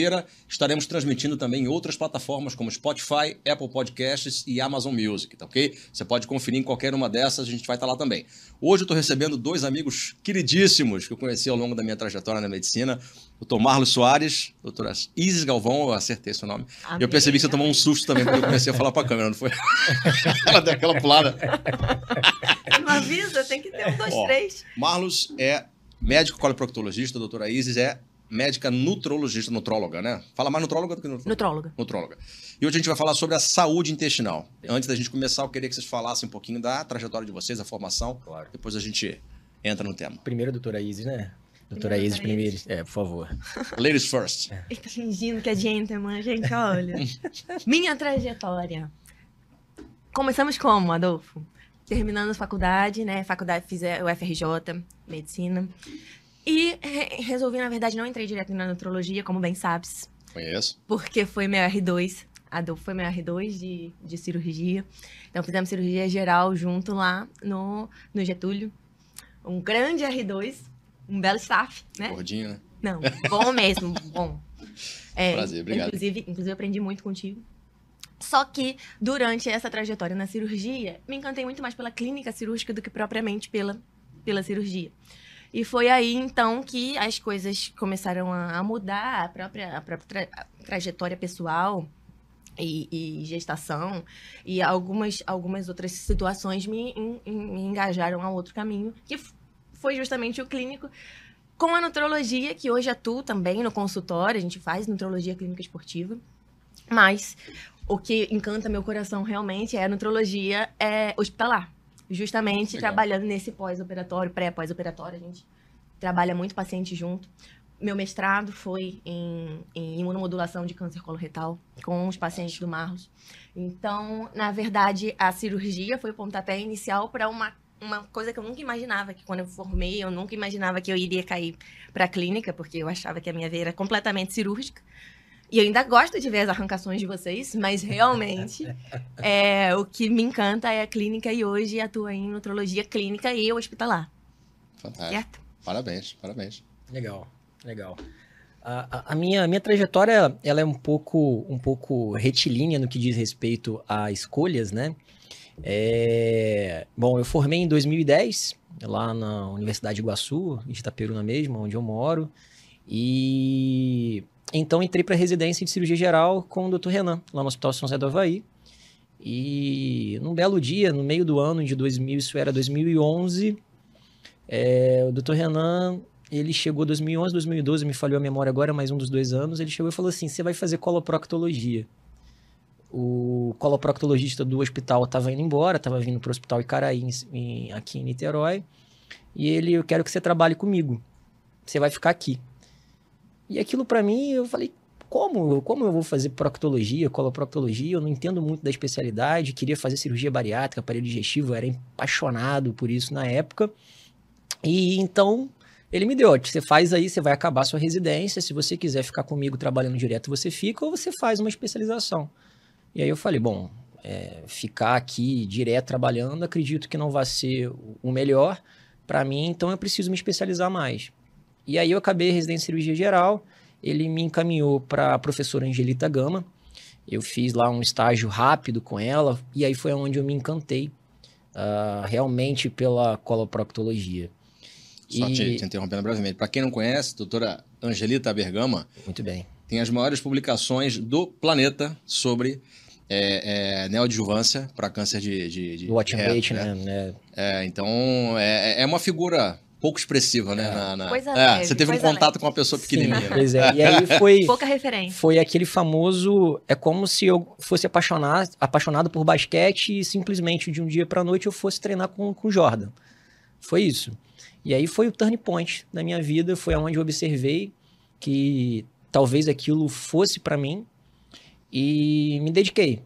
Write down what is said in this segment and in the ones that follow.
feira estaremos transmitindo também em outras plataformas como Spotify, Apple Podcasts e Amazon Music, tá ok? Você pode conferir em qualquer uma dessas, a gente vai estar lá também. Hoje eu estou recebendo dois amigos queridíssimos que eu conheci ao longo da minha trajetória na medicina, o Dr. Marlos Soares, doutora Isis Galvão, eu acertei seu nome. Amém, eu percebi que você tomou um susto também quando eu comecei a falar para a câmera, não foi? Ela deu aquela pulada. Não avisa, tem que ter um, dois, Ó, três. Marlos é médico coloproctologista, a doutora Isis é médica nutrologista, nutróloga, né? Fala mais nutróloga do que nutróloga. Nutróloga. Nutróloga. E hoje a gente vai falar sobre a saúde intestinal. Antes da gente começar, eu queria que vocês falassem um pouquinho da trajetória de vocês, a formação. Claro. Depois a gente entra no tema. Primeiro a doutora Isis, né? Doutora Isis primeiro. É, por favor. Ladies first. É. Ele tá fingindo que é gentleman, gente, olha. Minha trajetória. Começamos como, Adolfo? Terminando a faculdade, né? Faculdade, fiz o FRJ, medicina. E re resolvi, na verdade, não entrei direto na nutrologia, como bem sabes. Conheço. Porque foi meu R2. Adolfo foi meu R2 de, de cirurgia. Então, fizemos cirurgia geral junto lá no, no Getúlio. Um grande R2, um belo staff, né? Gordinho, né? Não, bom mesmo, bom. É, Prazer, obrigado. Inclusive, inclusive, aprendi muito contigo. Só que, durante essa trajetória na cirurgia, me encantei muito mais pela clínica cirúrgica do que propriamente pela, pela cirurgia. E foi aí, então, que as coisas começaram a, mudar, a própria, a própria tra trajetória pessoal e, e, gestação. E algumas, algumas outras situações me, me engajaram a outro caminho, que foi justamente o clínico com a nutrologia, que hoje atuo também no consultório, a gente faz nutrologia clínica esportiva, mas o que encanta meu coração realmente é a nutrologia é hospitalar justamente Legal. trabalhando nesse pós-operatório, pré-pós-operatório, a gente trabalha muito paciente junto. Meu mestrado foi em, em imunomodulação de câncer coloretal com os pacientes do Marlos. Então, na verdade, a cirurgia foi o pontapé inicial para uma uma coisa que eu nunca imaginava, que quando eu formei, eu nunca imaginava que eu iria cair para a clínica, porque eu achava que a minha veia era completamente cirúrgica. E eu ainda gosto de ver as arrancações de vocês, mas realmente é, o que me encanta é a clínica e hoje atuo em nutrologia clínica e hospitalar. Fantástico. Certo? Parabéns, parabéns. Legal, legal. A, a, minha, a minha trajetória ela é um pouco, um pouco retilínea no que diz respeito a escolhas, né? É, bom, eu formei em 2010, lá na Universidade de Iguaçu, em Itaperuna mesmo, onde eu moro. E então entrei para residência de cirurgia geral com o Dr. Renan, lá no Hospital São José do Havaí. E num belo dia, no meio do ano de 2000, isso era 2011, é, o Dr. Renan, ele chegou 2011, 2012, me falhou a memória agora, mais um dos dois anos, ele chegou e falou assim, você vai fazer coloproctologia. O coloproctologista do hospital estava indo embora, estava vindo para o hospital Icaraí, em, aqui em Niterói, e ele, eu quero que você trabalhe comigo, você vai ficar aqui. E aquilo para mim, eu falei, como? Como eu vou fazer proctologia, coloproctologia? Eu não entendo muito da especialidade, queria fazer cirurgia bariátrica, aparelho digestivo, era apaixonado por isso na época. E então ele me deu, você faz aí, você vai acabar sua residência, se você quiser ficar comigo trabalhando direto, você fica, ou você faz uma especialização. E aí eu falei, bom, é, ficar aqui direto trabalhando, acredito que não vai ser o melhor para mim, então eu preciso me especializar mais. E aí eu acabei a residência em cirurgia geral, ele me encaminhou para a professora Angelita Gama. Eu fiz lá um estágio rápido com ela e aí foi onde eu me encantei uh, realmente pela coloproctologia. Só e... te, te interrompendo brevemente. Para quem não conhece, doutora Angelita Bergama. Muito bem. Tem as maiores publicações do planeta sobre é, é, neoadjuvância para câncer de, de, de, né? né? É, então, é, é uma figura pouco expressiva, né? É. Na, na... Coisa é, leve, você teve um contato leve. com uma pessoa pequenininha. Sim, pois é. E aí foi. Pouca referência. Foi aquele famoso. É como se eu fosse apaixonado, apaixonado por basquete e simplesmente de um dia para noite eu fosse treinar com o Jordan. Foi isso. E aí foi o turning point da minha vida. Foi onde eu observei que talvez aquilo fosse para mim e me dediquei.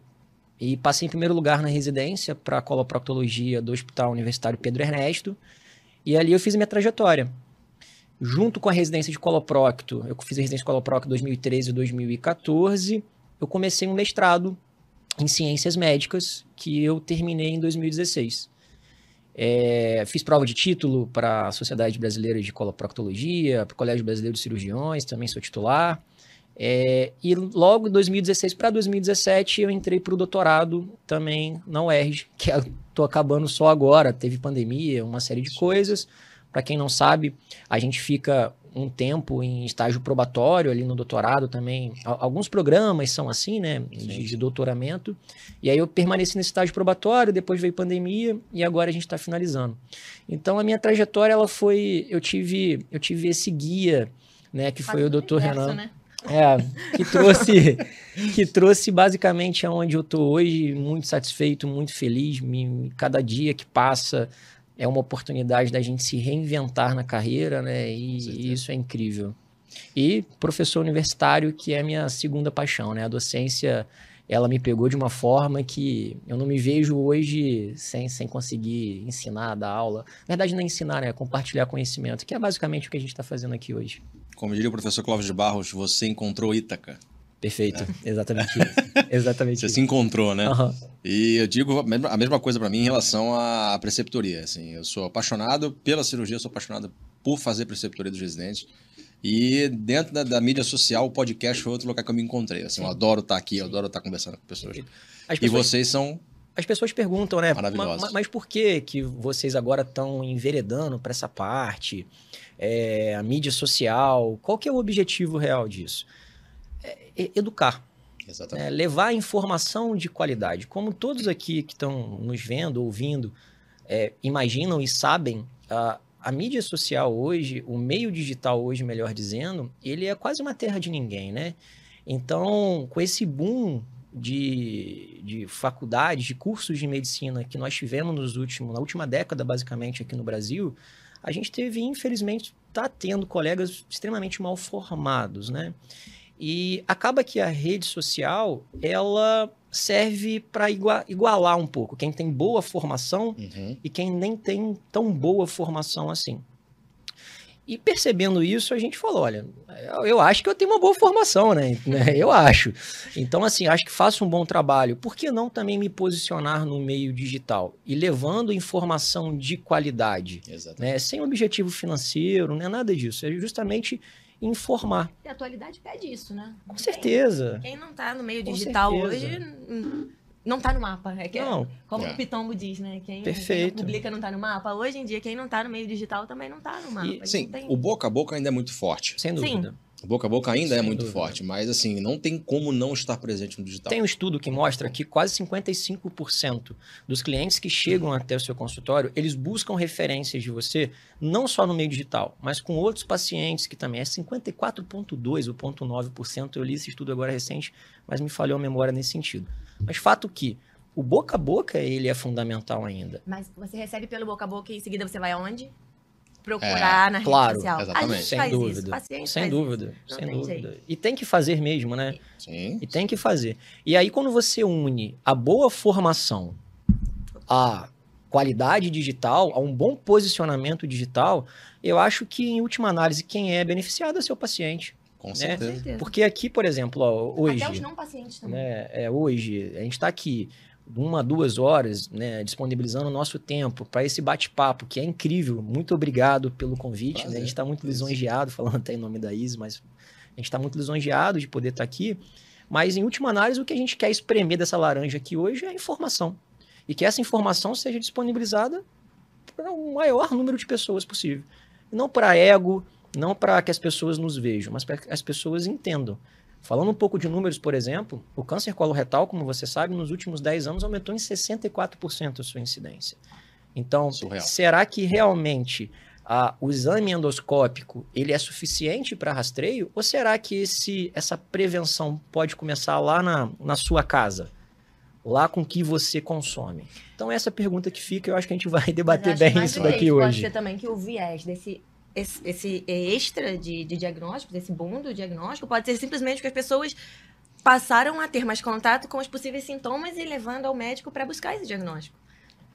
E passei em primeiro lugar na residência para coloproctologia do Hospital Universitário Pedro Ernesto. E ali eu fiz minha trajetória. Junto com a residência de coloprocto, eu fiz a residência de coloprocto 2013 e 2014, eu comecei um mestrado em ciências médicas que eu terminei em 2016. É, fiz prova de título para a Sociedade Brasileira de Coloproctologia, para o Colégio Brasileiro de Cirurgiões, também sou titular. É, e logo em 2016 para 2017 eu entrei para o doutorado também na UERJ, que estou acabando só agora. Teve pandemia, uma série de coisas. Para quem não sabe, a gente fica um tempo em estágio probatório ali no doutorado também. Alguns programas são assim, né? De, de, doutoramento. E aí eu permaneci nesse estágio probatório, depois veio pandemia e agora a gente está finalizando. Então a minha trajetória ela foi, eu tive, eu tive esse guia, né? Que foi o doutor Renan. Né? É, que trouxe, que trouxe basicamente aonde eu estou hoje, muito satisfeito, muito feliz. Me, cada dia que passa, é uma oportunidade da gente se reinventar na carreira, né? E, e, isso é incrível. E professor universitário, que é a minha segunda paixão, né? A docência, ela me pegou de uma forma que eu não me vejo hoje sem, sem conseguir ensinar, dar aula. Na verdade, não é ensinar, né? É compartilhar conhecimento, que é basicamente o que a gente está fazendo aqui hoje. Como diria o professor Clóvis de Barros, você encontrou Ítaca. Perfeito, é. exatamente isso. Exatamente Você isso. se encontrou, né? Uhum. E eu digo a mesma coisa para mim em relação à preceptoria. Assim, eu sou apaixonado pela cirurgia, sou apaixonado por fazer preceptoria dos residentes. E dentro da, da, mídia social, o podcast foi outro lugar que eu me encontrei. Assim, eu adoro estar aqui, eu adoro estar conversando com pessoas. pessoas. E vocês são as pessoas perguntam, né? Mas, mas, por que que vocês agora estão enveredando para essa parte? É, a mídia social, qual que é o objetivo real disso? É, educar. É, levar informação de qualidade. Como todos aqui que estão nos vendo, ouvindo, é, imaginam e sabem, a, a mídia social hoje, o meio digital hoje, melhor dizendo, ele é quase uma terra de ninguém, né? Então, com esse boom de, de faculdades, de cursos de medicina que nós tivemos nos últimos, na última década, basicamente, aqui no Brasil, a gente teve, infelizmente, está tendo colegas extremamente mal formados, né? E acaba que a rede social, ela serve para igualar um pouco quem tem boa formação uhum. e quem nem tem tão boa formação assim. E percebendo isso, a gente falou: olha, eu acho que eu tenho uma boa formação, né? Eu acho. Então, assim, acho que faço um bom trabalho. Por que não também me posicionar no meio digital e levando informação de qualidade? Né? Sem objetivo financeiro, não é nada disso. É justamente informar. E a atualidade pede isso, né? Com certeza. Quem, quem não está no meio Com digital certeza. hoje hum, não está no mapa. É que é não. Como é. o Pitombo diz, né? Quem, Perfeito. quem publica não está no mapa. Hoje em dia, quem não está no meio digital também não está no mapa. E, sim, tem... o boca a boca ainda é muito forte. Sem dúvida. Sim. Boca a boca ainda é Sem é muito dúvida. forte, mas assim, não tem como não estar presente no digital. Tem um estudo que mostra que quase 55% dos clientes que chegam até o seu consultório, eles buscam referências de você, não só no meio digital, mas com outros pacientes que também é 54,2% ou 0,9%. Eu li esse estudo agora recente, mas me falhou a memória nesse sentido. Mas fato que o boca a boca, ele é fundamental ainda. Mas você recebe pelo boca a boca e em seguida você vai aonde? procurar é, na rede claro, social. Exatamente. sem dúvida. sem dúvida. Sem dúvida. E tem que fazer mesmo, né? Sim. E tem que fazer. E aí, quando você une a boa formação, a qualidade digital, a um bom posicionamento digital, eu acho que, em última análise, quem é beneficiado é seu paciente. Com né? certeza. Porque aqui, por exemplo, ó, hoje. Até os não pacientes também. Né, é, hoje, a gente está aqui uma, duas horas, né, disponibilizando o nosso tempo para esse bate-papo, que é incrível. Muito obrigado pelo convite. Né? A gente está muito lisonjeado, falando até em nome da Isa, mas a gente está muito lisonjeado de poder estar tá aqui. Mas, em última análise, o que a gente quer espremer dessa laranja aqui hoje é a informação. E que essa informação seja disponibilizada para o maior número de pessoas possível. Não para ego, não para que as pessoas nos vejam, mas para que as pessoas entendam. Falando um pouco de números, por exemplo, o câncer coloretal, como você sabe, nos últimos 10 anos aumentou em 64% a sua incidência. Então, Surreal. será que realmente ah, o exame endoscópico ele é suficiente para rastreio? Ou será que esse, essa prevenção pode começar lá na, na sua casa? Lá com que você consome? Então, essa pergunta que fica, eu acho que a gente vai debater bem isso daqui hoje. Pode ser também que o viés desse esse, esse extra de, de diagnóstico, esse boom do diagnóstico, pode ser simplesmente que as pessoas passaram a ter mais contato com os possíveis sintomas e levando ao médico para buscar esse diagnóstico.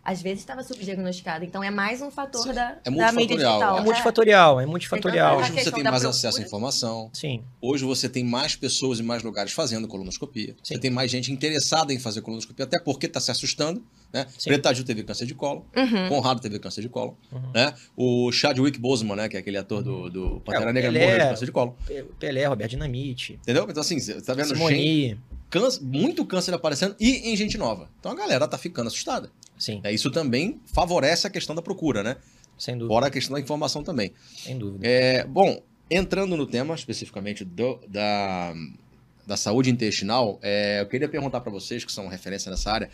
às vezes estava subdiagnosticado. Então é mais um fator Sim, da, é da mídia multifatorial, digital. é. Multifatorial, é Então, multifatorial. a Hoje você tem mais acesso à informação. Sim, Hoje você tem mais pessoas em mais lugares fazendo colonoscopia. Você Sim. tem mais gente interessada em fazer colonoscopia, até porque está se assustando. Né? Sim. Preta Gil teve câncer de colo, Uhum. Conrado teve câncer de colo. Uhum. Né? O Chadwick Boseman, né? que é aquele ator do, do Pantera É, Negra, ele morreu de câncer de colo. Pe- Pelé, Roberto Dinamite, Entendeu? Então, assim, você tá vendo gente, Simoni, câncer, muito câncer aparecendo e em gente nova. Então a galera tá ficando assustada. sim, É, Isso também favorece a questão da procura, né? sem dúvida, Fora a questão da informação também. sem dúvida. É, bom, entrando no tema especificamente do- da, da saúde intestinal, é, eu queria perguntar para vocês que são referência nessa área,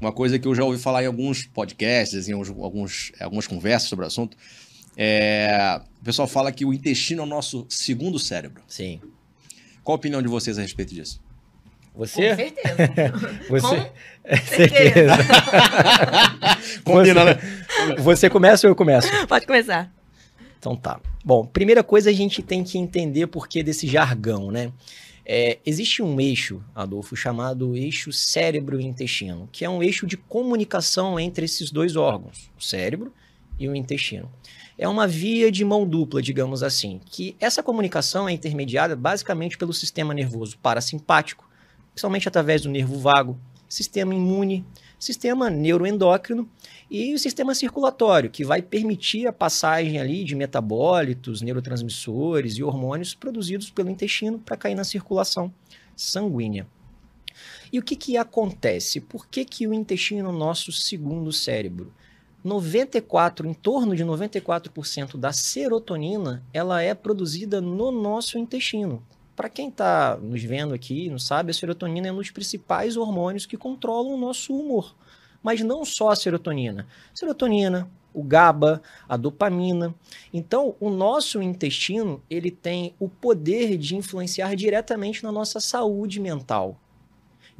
uma coisa que eu já ouvi falar em alguns podcasts, em alguns, alguns- algumas conversas sobre o assunto. É, o pessoal fala que o intestino é o nosso segundo cérebro. Sim. Qual a opinião de vocês a respeito disso? Com Você? certeza. Você? Com certeza. Combina, você, né? Você começa ou eu começo? Pode começar. Então tá. Bom, primeira coisa a gente tem que entender por que desse jargão, né? É, existe um eixo, Adolfo, chamado eixo cérebro-intestino, que é um eixo de comunicação entre esses dois órgãos, o cérebro e o intestino. É uma via de mão dupla, digamos assim, que essa comunicação é intermediada basicamente pelo sistema nervoso parasimpático, principalmente através do nervo vago, sistema imune, sistema neuroendócrino e o sistema circulatório, que vai permitir a passagem ali de metabólitos, neurotransmissores e hormônios produzidos pelo intestino para cair na circulação sanguínea. E o que, que acontece? Por que, que o intestino é o nosso segundo cérebro? 94, em torno de 94% da serotonina, ela é produzida no nosso intestino. Para quem está nos vendo aqui, não sabe, a serotonina é um dos principais hormônios que controlam o nosso humor. Mas não só a serotonina. Serotonina, o GABA, a dopamina. Então, o nosso intestino, ele tem o poder de influenciar diretamente na nossa saúde mental.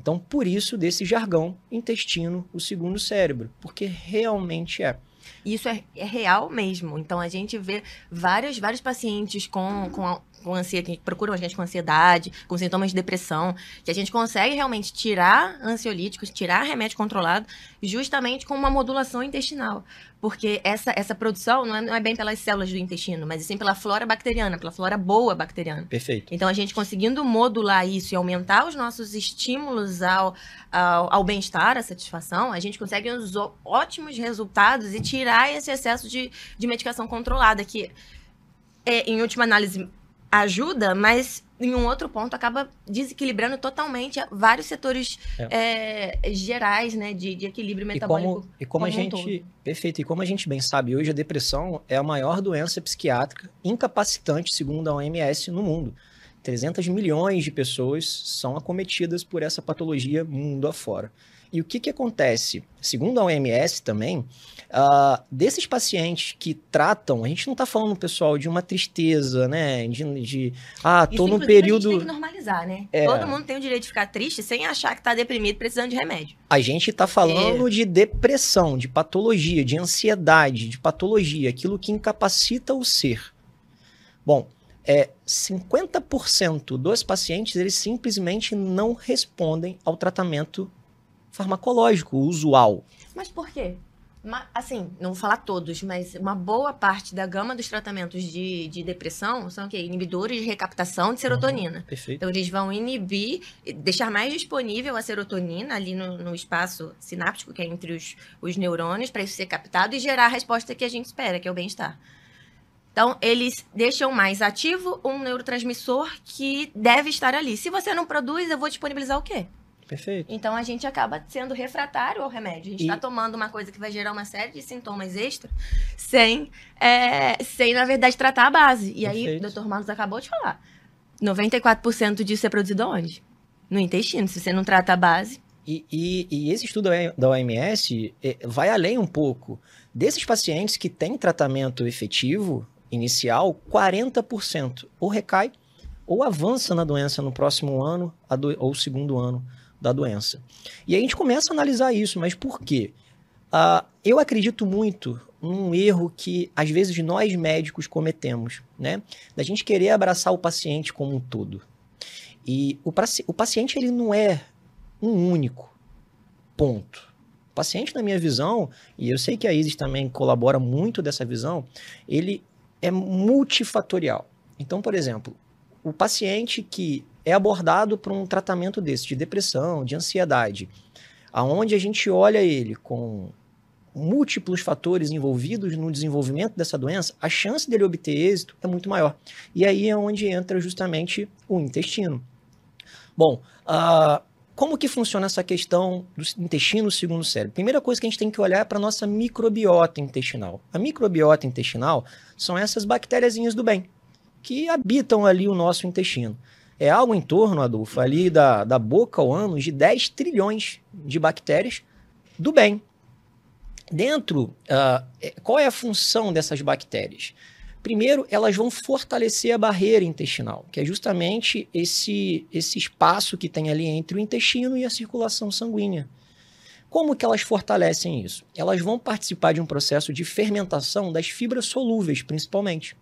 Então, por isso, desse jargão, intestino, o segundo cérebro, porque realmente é. Isso é, é real mesmo. Então a gente vê vários, vários pacientes com, com, com ansiedade, que procuram a gente com ansiedade, com sintomas de depressão, que a gente consegue realmente tirar ansiolíticos, tirar remédio controlado, justamente com uma modulação intestinal. Porque essa, essa produção não é, não é bem pelas células do intestino, mas sim pela flora bacteriana, pela flora boa bacteriana. Perfeito. Então, a gente conseguindo modular isso e aumentar os nossos estímulos ao, ao, ao bem-estar, à satisfação, a gente consegue uns ótimos resultados e tirar esse excesso de, de medicação controlada, que, é, em última análise, ajuda, mas em um outro ponto acaba desequilibrando totalmente vários setores é, gerais né, de, de equilíbrio E metabólico. como, e como a como um gente. Perfeito. E como a gente bem sabe, hoje a depressão é a maior doença psiquiátrica incapacitante, segundo a OMS, no mundo. 300 milhões de pessoas são acometidas por essa patologia mundo afora. E o que, que acontece? Segundo a OMS também, ah, desses pacientes que tratam, a gente não está falando, pessoal, de uma tristeza, né? De, de ah, Isso, tô num inclusive, A período. gente tem que normalizar, né? É. Todo mundo tem o direito de ficar triste sem achar que tá deprimido precisando de remédio. A gente está falando de depressão, de patologia, de ansiedade, de patologia, aquilo que incapacita o ser. Bom, é, 50% dos pacientes eles simplesmente não respondem ao tratamento farmacológico usual. Mas por quê? Assim, não vou falar todos, mas uma boa parte da gama dos tratamentos de, de depressão são o quê? Inibidores de recaptação de serotonina. Perfeito. Então, eles vão inibir, deixar mais disponível a serotonina ali no, no espaço sináptico, que é entre os, os neurônios, para isso ser captado e gerar a resposta que a gente espera, que é o bem-estar. Então, eles deixam mais ativo um neurotransmissor que deve estar ali. Se você não produz, eu vou disponibilizar o quê? Perfeito. Então a gente acaba sendo refratário ao remédio. A gente E- está tomando uma coisa que vai gerar uma série de sintomas extra sem, é, sem na verdade, tratar a base. E aí, Perfeito. o doutor Marcos acabou de falar: 94% disso é produzido onde? No intestino. Se você não trata a base. E, e- e esse estudo da OMS eh, vai além um pouco. Desses pacientes que têm tratamento efetivo inicial, 40% ou recai ou avança na doença no próximo ano ou segundo ano da doença. E aí a gente começa a analisar isso, mas por quê? Ah, eu acredito muito num erro que às vezes nós médicos cometemos, né? Da gente querer abraçar o paciente como um todo. E o, o paciente ele não é um único ponto. paciente, na minha visão, e eu sei que a Isis também colabora muito dessa visão, ele é multifatorial. Então, por exemplo, o paciente que é abordado por um tratamento desse, de depressão, de ansiedade, aonde a gente olha ele com múltiplos fatores envolvidos no desenvolvimento dessa doença, a chance dele obter êxito é muito maior. E aí é onde entra justamente o intestino. Bom, uh, como que funciona essa questão do intestino segundo o cérebro? Primeira coisa que a gente tem que olhar é para a nossa microbiota intestinal. A microbiota intestinal são essas bactériazinhas do bem, que habitam ali o nosso intestino. É algo em torno, Adolfo, ali da, da boca ao ânus de 10 trilhões de bactérias do bem, Dentro, uh, qual é a função dessas bactérias? Primeiro, elas vão fortalecer a barreira intestinal, que é justamente esse, esse espaço que tem ali entre o intestino e a circulação sanguínea. Como que elas fortalecem isso? Elas vão participar de um processo de fermentação das fibras solúveis, principalmente.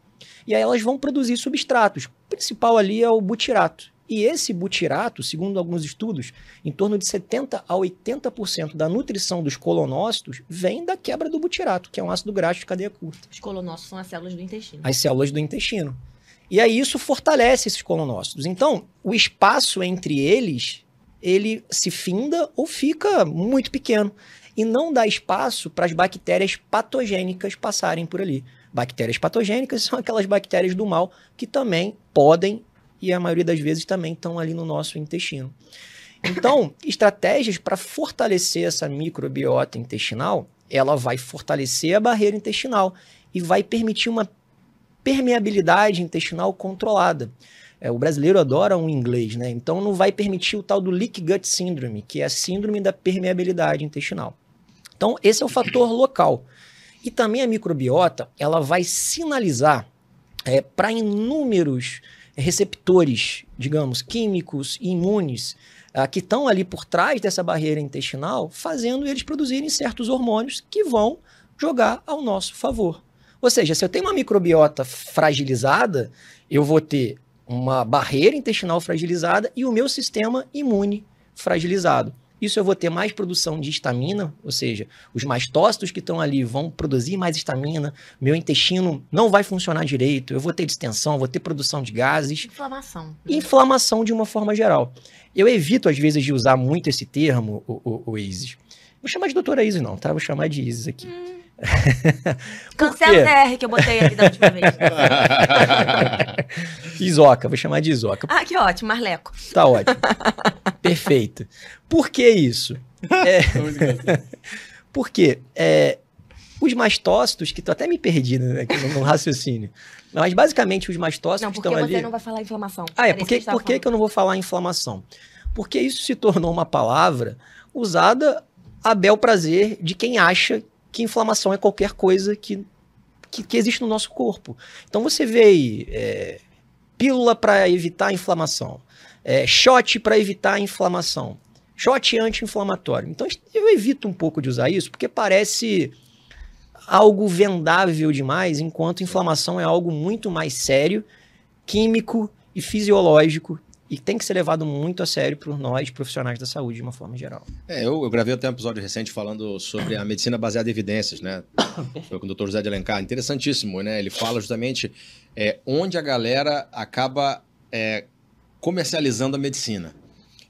E aí elas vão produzir substratos. O principal ali é o butirato. E esse butirato, segundo alguns estudos, em torno de 70 a 80% da nutrição dos colonócitos vem da quebra do butirato, que é um ácido graxo de cadeia curta. Os colonócitos são as células do intestino. As células do intestino. E aí isso fortalece esses colonócitos. Então, o espaço entre eles, ele se finda ou fica muito pequeno e não dá espaço para as bactérias patogênicas passarem por ali. Bactérias patogênicas são aquelas bactérias do mal que também podem e a maioria das vezes também estão ali no nosso intestino. Então, estratégias para fortalecer essa microbiota intestinal, ela vai fortalecer a barreira intestinal e vai permitir uma permeabilidade intestinal controlada. É, o brasileiro adora um inglês, né? Então não vai permitir o tal do leak gut syndrome, que é a síndrome da permeabilidade intestinal. Então esse é o fator local. E também a microbiota, ela vai sinalizar é, para inúmeros receptores, digamos, químicos imunes uh, que estão ali por trás dessa barreira intestinal, fazendo eles produzirem certos hormônios que vão jogar ao nosso favor. Ou seja, se eu tenho uma microbiota fragilizada, eu vou ter uma barreira intestinal fragilizada e o meu sistema imune fragilizado. Isso eu vou ter mais produção de estamina, ou seja, os mastócitos que estão ali vão produzir mais estamina, meu intestino não vai funcionar direito, eu vou ter distensão, vou ter produção de gases. Inflamação. Inflamação de uma forma geral. Eu evito, às vezes, de usar muito esse termo, o, o, o ISIS. Vou chamar de doutora Isis, não, tá? Vou chamar de Isis aqui. Hum. Cancela o R que eu botei aqui da última vez. Isoca, vou chamar de Isoca. Ah, que ótimo, Marleco. Tá ótimo. Perfeito. Por que isso? É... Porque é, os mastócitos, que tu até me perdi né, no, no raciocínio, mas basicamente os mastócitos não, estão ali... Não, porque você não vai falar inflamação. Ah, é, por que, por que, que eu não vou falar inflamação? Porque isso se tornou uma palavra usada a bel prazer de quem acha que inflamação é qualquer coisa que, que, que existe no nosso corpo. Então você vê aí, é, pílula para evitar a inflamação, é, shot para evitar a inflamação, shot anti-inflamatório. Então eu evito um pouco de usar isso porque parece algo vendável demais, enquanto inflamação é algo muito mais sério, químico e fisiológico e tem que ser levado muito a sério por nós, profissionais da saúde, de uma forma geral. É, eu, eu gravei até um episódio recente falando sobre a medicina baseada em evidências, né? Foi com o Dr. José de Alencar. Interessantíssimo, né? Ele fala justamente é, onde a galera acaba é, comercializando a medicina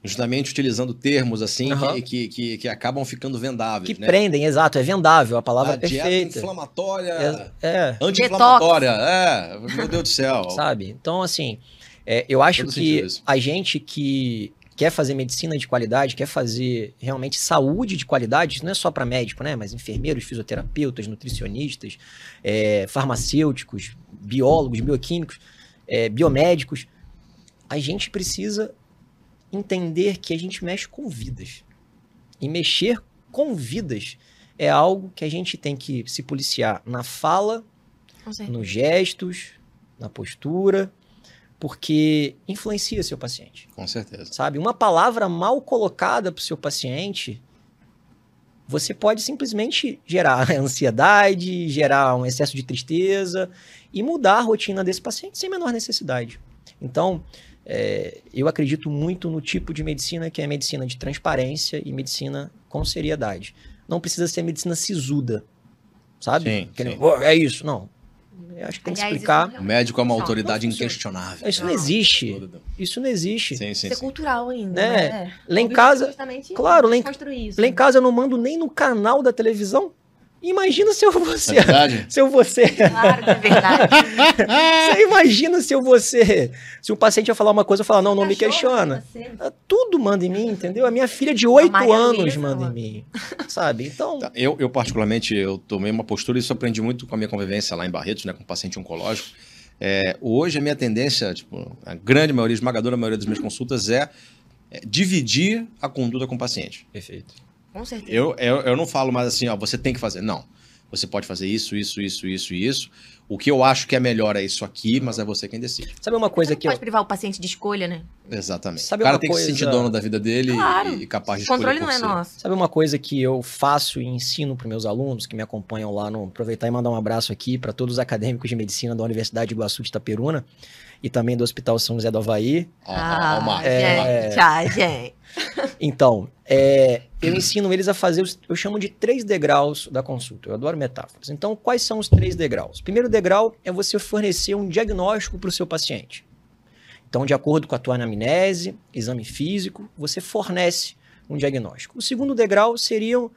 justamente utilizando termos assim uhum. que, que, que, acabam ficando vendáveis. Que né? prendem, exato, é vendável, a palavra a perfeita. Dieta inflamatória, é, é. anti-inflamatória, é, meu Deus do céu. Sabe? Então, assim, é, eu acho que a gente que quer fazer medicina de qualidade, quer fazer realmente saúde de qualidade, isso não é só para médico, né? Mas enfermeiros, fisioterapeutas, nutricionistas, é, farmacêuticos, biólogos, bioquímicos, é, biomédicos, a gente precisa entender que a gente mexe com vidas. E mexer com vidas é algo que a gente tem que se policiar na fala, nos gestos, na postura, porque influencia seu paciente. Com certeza. Sabe? Uma palavra mal colocada para o seu paciente, você pode simplesmente gerar ansiedade, gerar um excesso de tristeza e mudar a rotina desse paciente sem menor necessidade. Então, é, eu acredito muito no tipo de medicina que é medicina de transparência e medicina com seriedade. Não precisa ser medicina sisuda, sabe? Sim. "Oh, é isso, não. Eu acho que tem que Aliás, explicar. isso O médico é uma Não, autoridade não inquestionável. Isso não Não. existe. Isso não existe. Sim, sim, Isso é sim. cultural ainda. É. Né? Lá em casa- é claro, lá em-. Lá em casa eu não mando nem no canal da televisão. Imagina se eu você. é verdade? Se eu você. Claro que é verdade. Você imagina se eu você. Se um paciente ia falar uma coisa, eu falar, não, não me questiona. Ah, Tudo manda em mim, entendeu? A minha filha de 8 Maria anos Luísa manda em mim. Sabe? Então. Tá, Eu, eu, particularmente, eu tomei uma postura, e isso aprendi muito com a minha convivência lá em Barretos, né, com paciente oncológico. É, hoje, a minha tendência, tipo, a grande maioria, a esmagadora maioria das minhas consultas é, é dividir a conduta com o paciente. Perfeito. Com certeza. Eu, eu, eu não falo mais assim, ó, você tem que fazer. Não. Você pode fazer isso, isso, isso, isso e isso. O que eu acho que é melhor é isso aqui, mas é você quem decide. Sabe uma Você coisa não que eu. pode privar o paciente de escolha, né? Exatamente. Sabe o cara uma tem que se coisa- sentir dono da vida dele Claro. e, e capaz de O controle escolher não por é nosso. Sabe uma coisa que eu faço e ensino para meus alunos que me acompanham lá no. Aproveitar e mandar um abraço aqui para todos os acadêmicos de medicina da Universidade de Iguaçu de Itaperuna e também do Hospital São José do Havaí. O Marcos, É. gente, ah, gente. Então, é, eu ensino eles a fazer, os, eu chamo de três degraus da consulta. Eu adoro metáforas. Então, quais são os três degraus? O primeiro degrau é você fornecer um diagnóstico para o seu paciente. Então, de acordo com a tua anamnese, exame físico, você fornece um diagnóstico. O segundo degrau seriam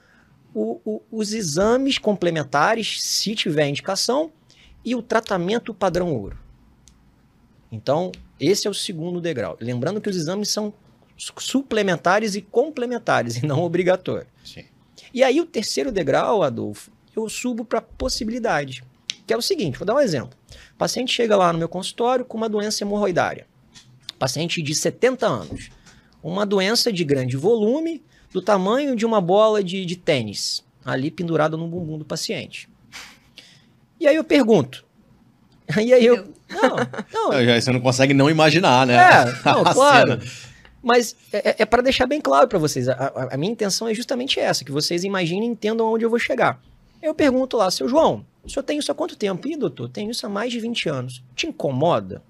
o- o- os exames complementares, se tiver indicação, e o tratamento padrão ouro. Então, esse é o segundo degrau. Lembrando que os exames são su- suplementares e complementares, e não obrigatórios. Sim. E aí, o terceiro degrau, Adolfo, eu subo para possibilidade, que é o seguinte: vou dar um exemplo. O paciente chega lá no meu consultório com uma doença hemorroidária. Paciente de 70 anos. Uma doença de grande volume, do tamanho de uma bola de, de tênis, ali pendurada no bumbum do paciente. E aí eu pergunto. E aí eu. Não, não, Aí Você não consegue não imaginar, né? é, não, claro. Mas é, para deixar bem claro para vocês, a, a- minha intenção é justamente essa, que vocês imaginem e entendam aonde eu vou chegar. Eu pergunto lá, seu João, o senhor tem isso há quanto tempo? Ih, doutor, tenho isso há mais de 20 anos. Te incomoda?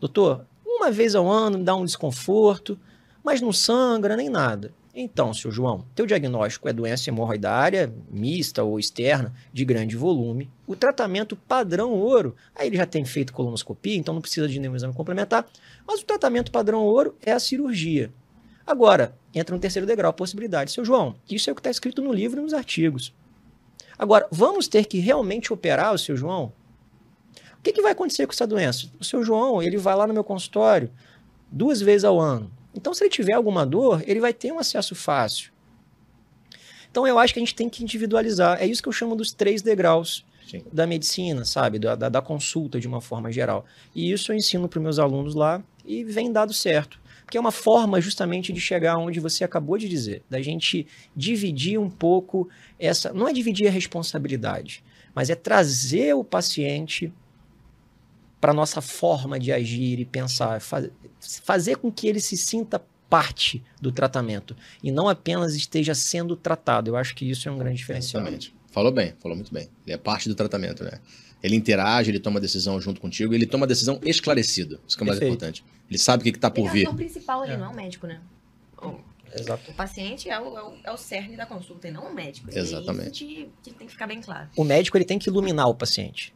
Doutor, uma vez ao ano me dá um desconforto, mas não sangra nem nada. Então, seu João, teu diagnóstico é doença hemorroidária, mista ou externa, de grande volume. O tratamento padrão ouro, aí ele já tem feito colonoscopia, então não precisa de nenhum exame complementar. Mas o tratamento padrão ouro é a cirurgia. Agora, entra no terceiro degrau, a possibilidade. Seu João, isso é o que está escrito no livro e nos artigos. Agora, vamos ter que realmente operar o seu João? O que, que vai acontecer com essa doença? O seu João, ele vai lá no meu consultório duas vezes ao ano. Então, se ele tiver alguma dor, ele vai ter um acesso fácil. Então, eu acho que a gente tem que individualizar. É isso que eu chamo dos três degraus Sim. da medicina, sabe? Da, da, da consulta de uma forma geral. E isso eu ensino para os meus alunos lá e vem dado certo. Porque é uma forma justamente de chegar onde você acabou de dizer, da gente dividir um pouco essa. Não é dividir a responsabilidade, mas é trazer o paciente para nossa forma de agir e pensar, faz, fazer com que ele se sinta parte do tratamento e não apenas esteja sendo tratado. Eu acho que isso é um grande diferencial. Exatamente. Falou bem, falou muito bem. Ele é parte do tratamento, né? Ele interage, ele toma decisão junto contigo, ele toma decisão esclarecida. Isso que é mais Perfeito. importante. Ele sabe o que está por Ele é o vir. ator principal ali, É. não é o médico, né? O, Exato. o paciente é o, é, o, é o cerne da consulta e não o médico. Exatamente. Isso que, que tem que ficar bem claro. o médico ele tem que iluminar o paciente,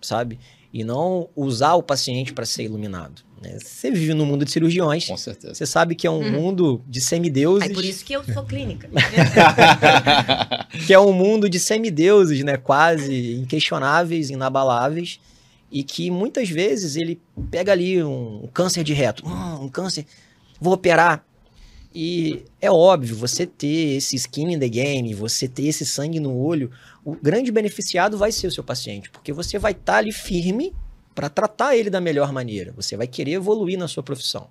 sabe? E não usar o paciente para ser iluminado. né? Você vive no mundo de cirurgiões, Com certeza. você sabe que é um Uhum. mundo de semideuses, Aí por isso que eu sou clínica. que é um mundo de semideuses, né? Quase inquestionáveis, inabaláveis, e que muitas vezes ele pega ali um câncer de reto, hum, um câncer, vou operar. E é óbvio, você ter esse skin in the game, você ter esse sangue no olho, o grande beneficiado vai ser o seu paciente, porque você vai estar ali firme para tratar ele da melhor maneira. Você vai querer evoluir na sua profissão.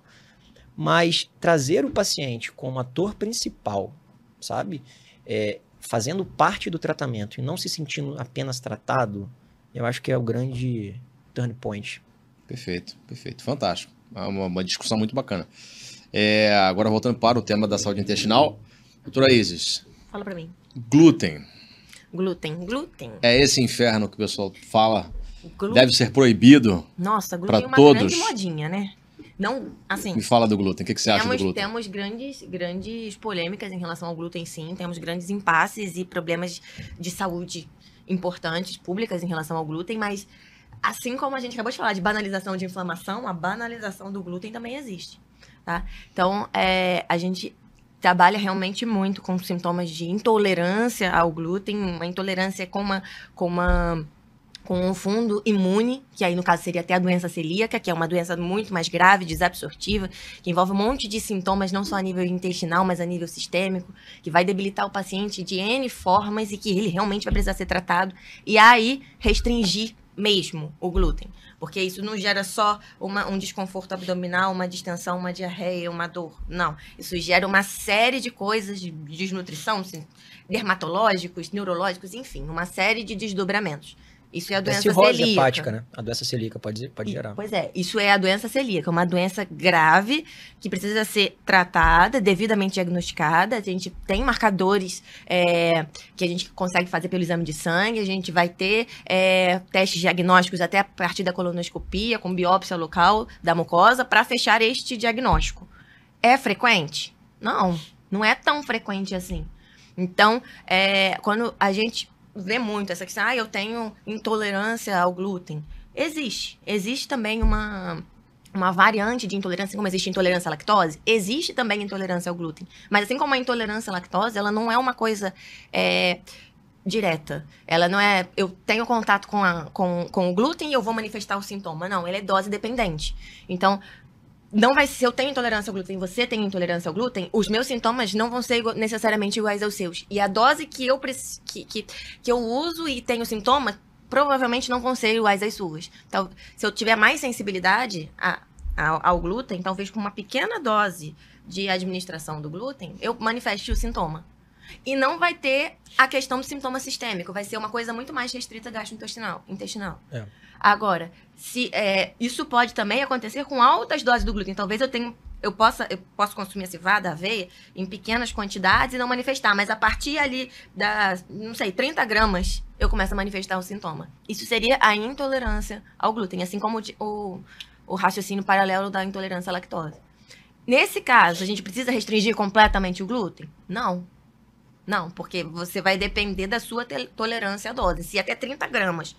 Mas trazer o paciente como ator principal, sabe? É, fazendo parte do tratamento e não se sentindo apenas tratado, eu acho que é o grande turn point. Perfeito, perfeito. Fantástico. É uma, uma discussão muito bacana. É, agora voltando para o tema da saúde intestinal. Doutora Isis, Fala pra mim. glúten. Glúten. Glúten. É esse inferno que o pessoal fala? Glú- Deve ser proibido? Nossa, glúten é uma todos. grande modinha, né? Não, assim. Me fala do glúten. O que, que você acha do Temos, glúten? temos grandes, grandes polêmicas em relação ao glúten, sim. Temos grandes impasses e problemas de saúde importantes, públicas em relação ao glúten, mas assim como a gente acabou de falar de banalização de inflamação, a banalização do glúten também existe, tá? Então, é, a gente trabalha realmente muito com sintomas de intolerância ao glúten, uma intolerância com uma, com uma com um fundo imune, que aí no caso seria até a doença celíaca, que é uma doença muito mais grave, desabsortiva, que envolve um monte de sintomas, não só a nível intestinal, mas a nível sistêmico, que vai debilitar o paciente de N formas e que ele realmente vai precisar ser tratado. E aí restringir mesmo o glúten. Porque isso não gera só uma, um desconforto abdominal, uma distensão, uma diarreia, uma dor. Não. Isso gera uma série de coisas de desnutrição, dermatológicos, neurológicos, enfim, uma série de desdobramentos. Isso é a É doença cirrose celíaca. hepática, né? A doença celíaca pode, pode E- gerar. Pois é, isso é a doença celíaca, uma doença grave que precisa ser tratada, devidamente diagnosticada. A gente tem marcadores é, que a gente consegue fazer pelo exame de sangue, a gente vai ter é, testes diagnósticos até a partir da colonoscopia, com biópsia local da mucosa, para fechar este diagnóstico. É frequente? Não, não é tão frequente assim. Então, é, quando a gente vê muito essa questão, ah, eu tenho intolerância ao glúten. Existe. Existe também uma, uma variante de intolerância, assim como existe intolerância à lactose, existe também intolerância ao glúten. Mas assim como a intolerância à lactose, ela não é uma coisa é, direta. Ela não é, eu tenho contato com, a, com, com o glúten e eu vou manifestar o sintoma. Não, ele é dose dependente. Então, não vai se eu tenho intolerância ao glúten, você tem intolerância ao glúten, os meus sintomas não vão ser necessariamente iguais aos seus. E a dose que eu que, que, que eu uso e tenho sintoma provavelmente não vão ser iguais às suas. Então, se eu tiver mais sensibilidade a, ao, ao glúten, talvez com uma pequena dose de administração do glúten, eu manifeste o sintoma. E não vai ter a questão do sintoma sistêmico, vai ser uma coisa muito mais restrita gastrointestinal. Intestinal. É. Agora, se é, isso pode também acontecer com altas doses do glúten. Talvez eu tenha, eu possa, eu posso consumir a cevada, a aveia, em pequenas quantidades e não manifestar. Mas a partir ali da, não sei, 30 gramas, eu começo a manifestar o sintoma. Isso seria a intolerância ao glúten, assim como o o, o raciocínio paralelo da intolerância à lactose. Nesse caso, a gente precisa restringir completamente o glúten? Não. Não, porque você vai depender da sua tolerância à dose. Se até 30 gramas.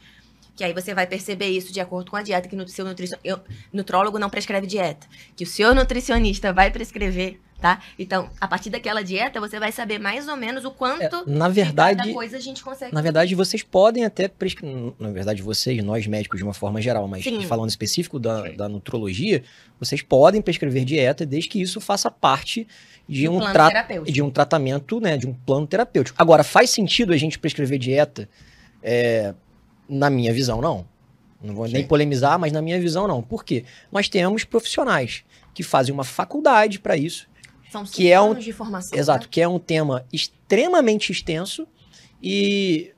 Que aí você vai perceber isso de acordo com a dieta que o seu nutricio... eu- nutrólogo não prescreve dieta. Que o seu nutricionista vai prescrever, tá? Então, a partir daquela dieta, você vai saber mais ou menos o quanto É, na de verdade, cada coisa a gente consegue. Na verdade, vocês podem até prescrever. Na verdade, vocês, nós médicos de uma forma geral, mas Sim. falando específico da, da nutrologia, vocês podem prescrever dieta desde que isso faça parte de um, plano tra- de um tratamento, né, de um plano terapêutico. Agora, faz sentido a gente prescrever dieta? É, na minha visão, não. Não vou nem Sim. polemizar, mas na minha visão, não. Por quê? Nós temos profissionais que fazem uma faculdade para isso, São que é um- de formação. exato, que é um tema extremamente extenso e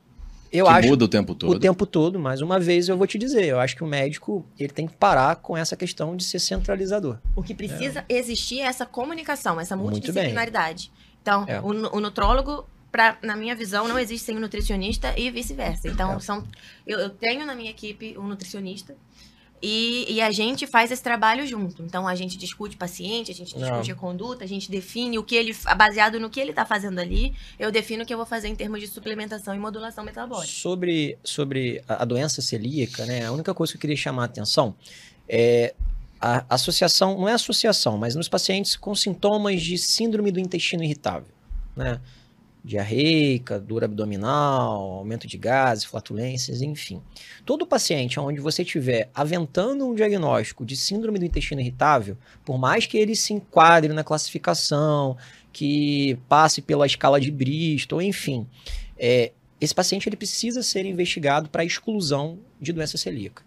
eu que acho muda o tempo todo. o tempo todo, mais uma vez eu vou te dizer, eu acho que o médico ele tem que parar com essa questão de ser centralizador. O que precisa existir é essa comunicação, essa multidisciplinaridade. Então, É. o, o nutrólogo, pra, na minha visão, não existe sem o nutricionista e vice-versa. Então, É. são, eu, eu tenho na minha equipe um nutricionista e, e a gente faz esse trabalho junto. Então, a gente discute paciente, a gente Não. discute a conduta, a gente define o que ele, baseado no que ele está fazendo ali, eu defino o que eu vou fazer em termos de suplementação e modulação metabólica. Sobre, sobre a, a doença celíaca, né? A única coisa que eu queria chamar a atenção é a associação, não é associação, mas nos pacientes com sintomas de síndrome do intestino irritável, né? Diarreica, dor abdominal, aumento de gases, flatulências, enfim. Todo paciente onde você tiver aventando um diagnóstico de síndrome do intestino irritável, por mais que ele se enquadre na classificação, que passe pela escala de Bristol, enfim, é, esse paciente ele precisa ser investigado para exclusão de doença celíaca.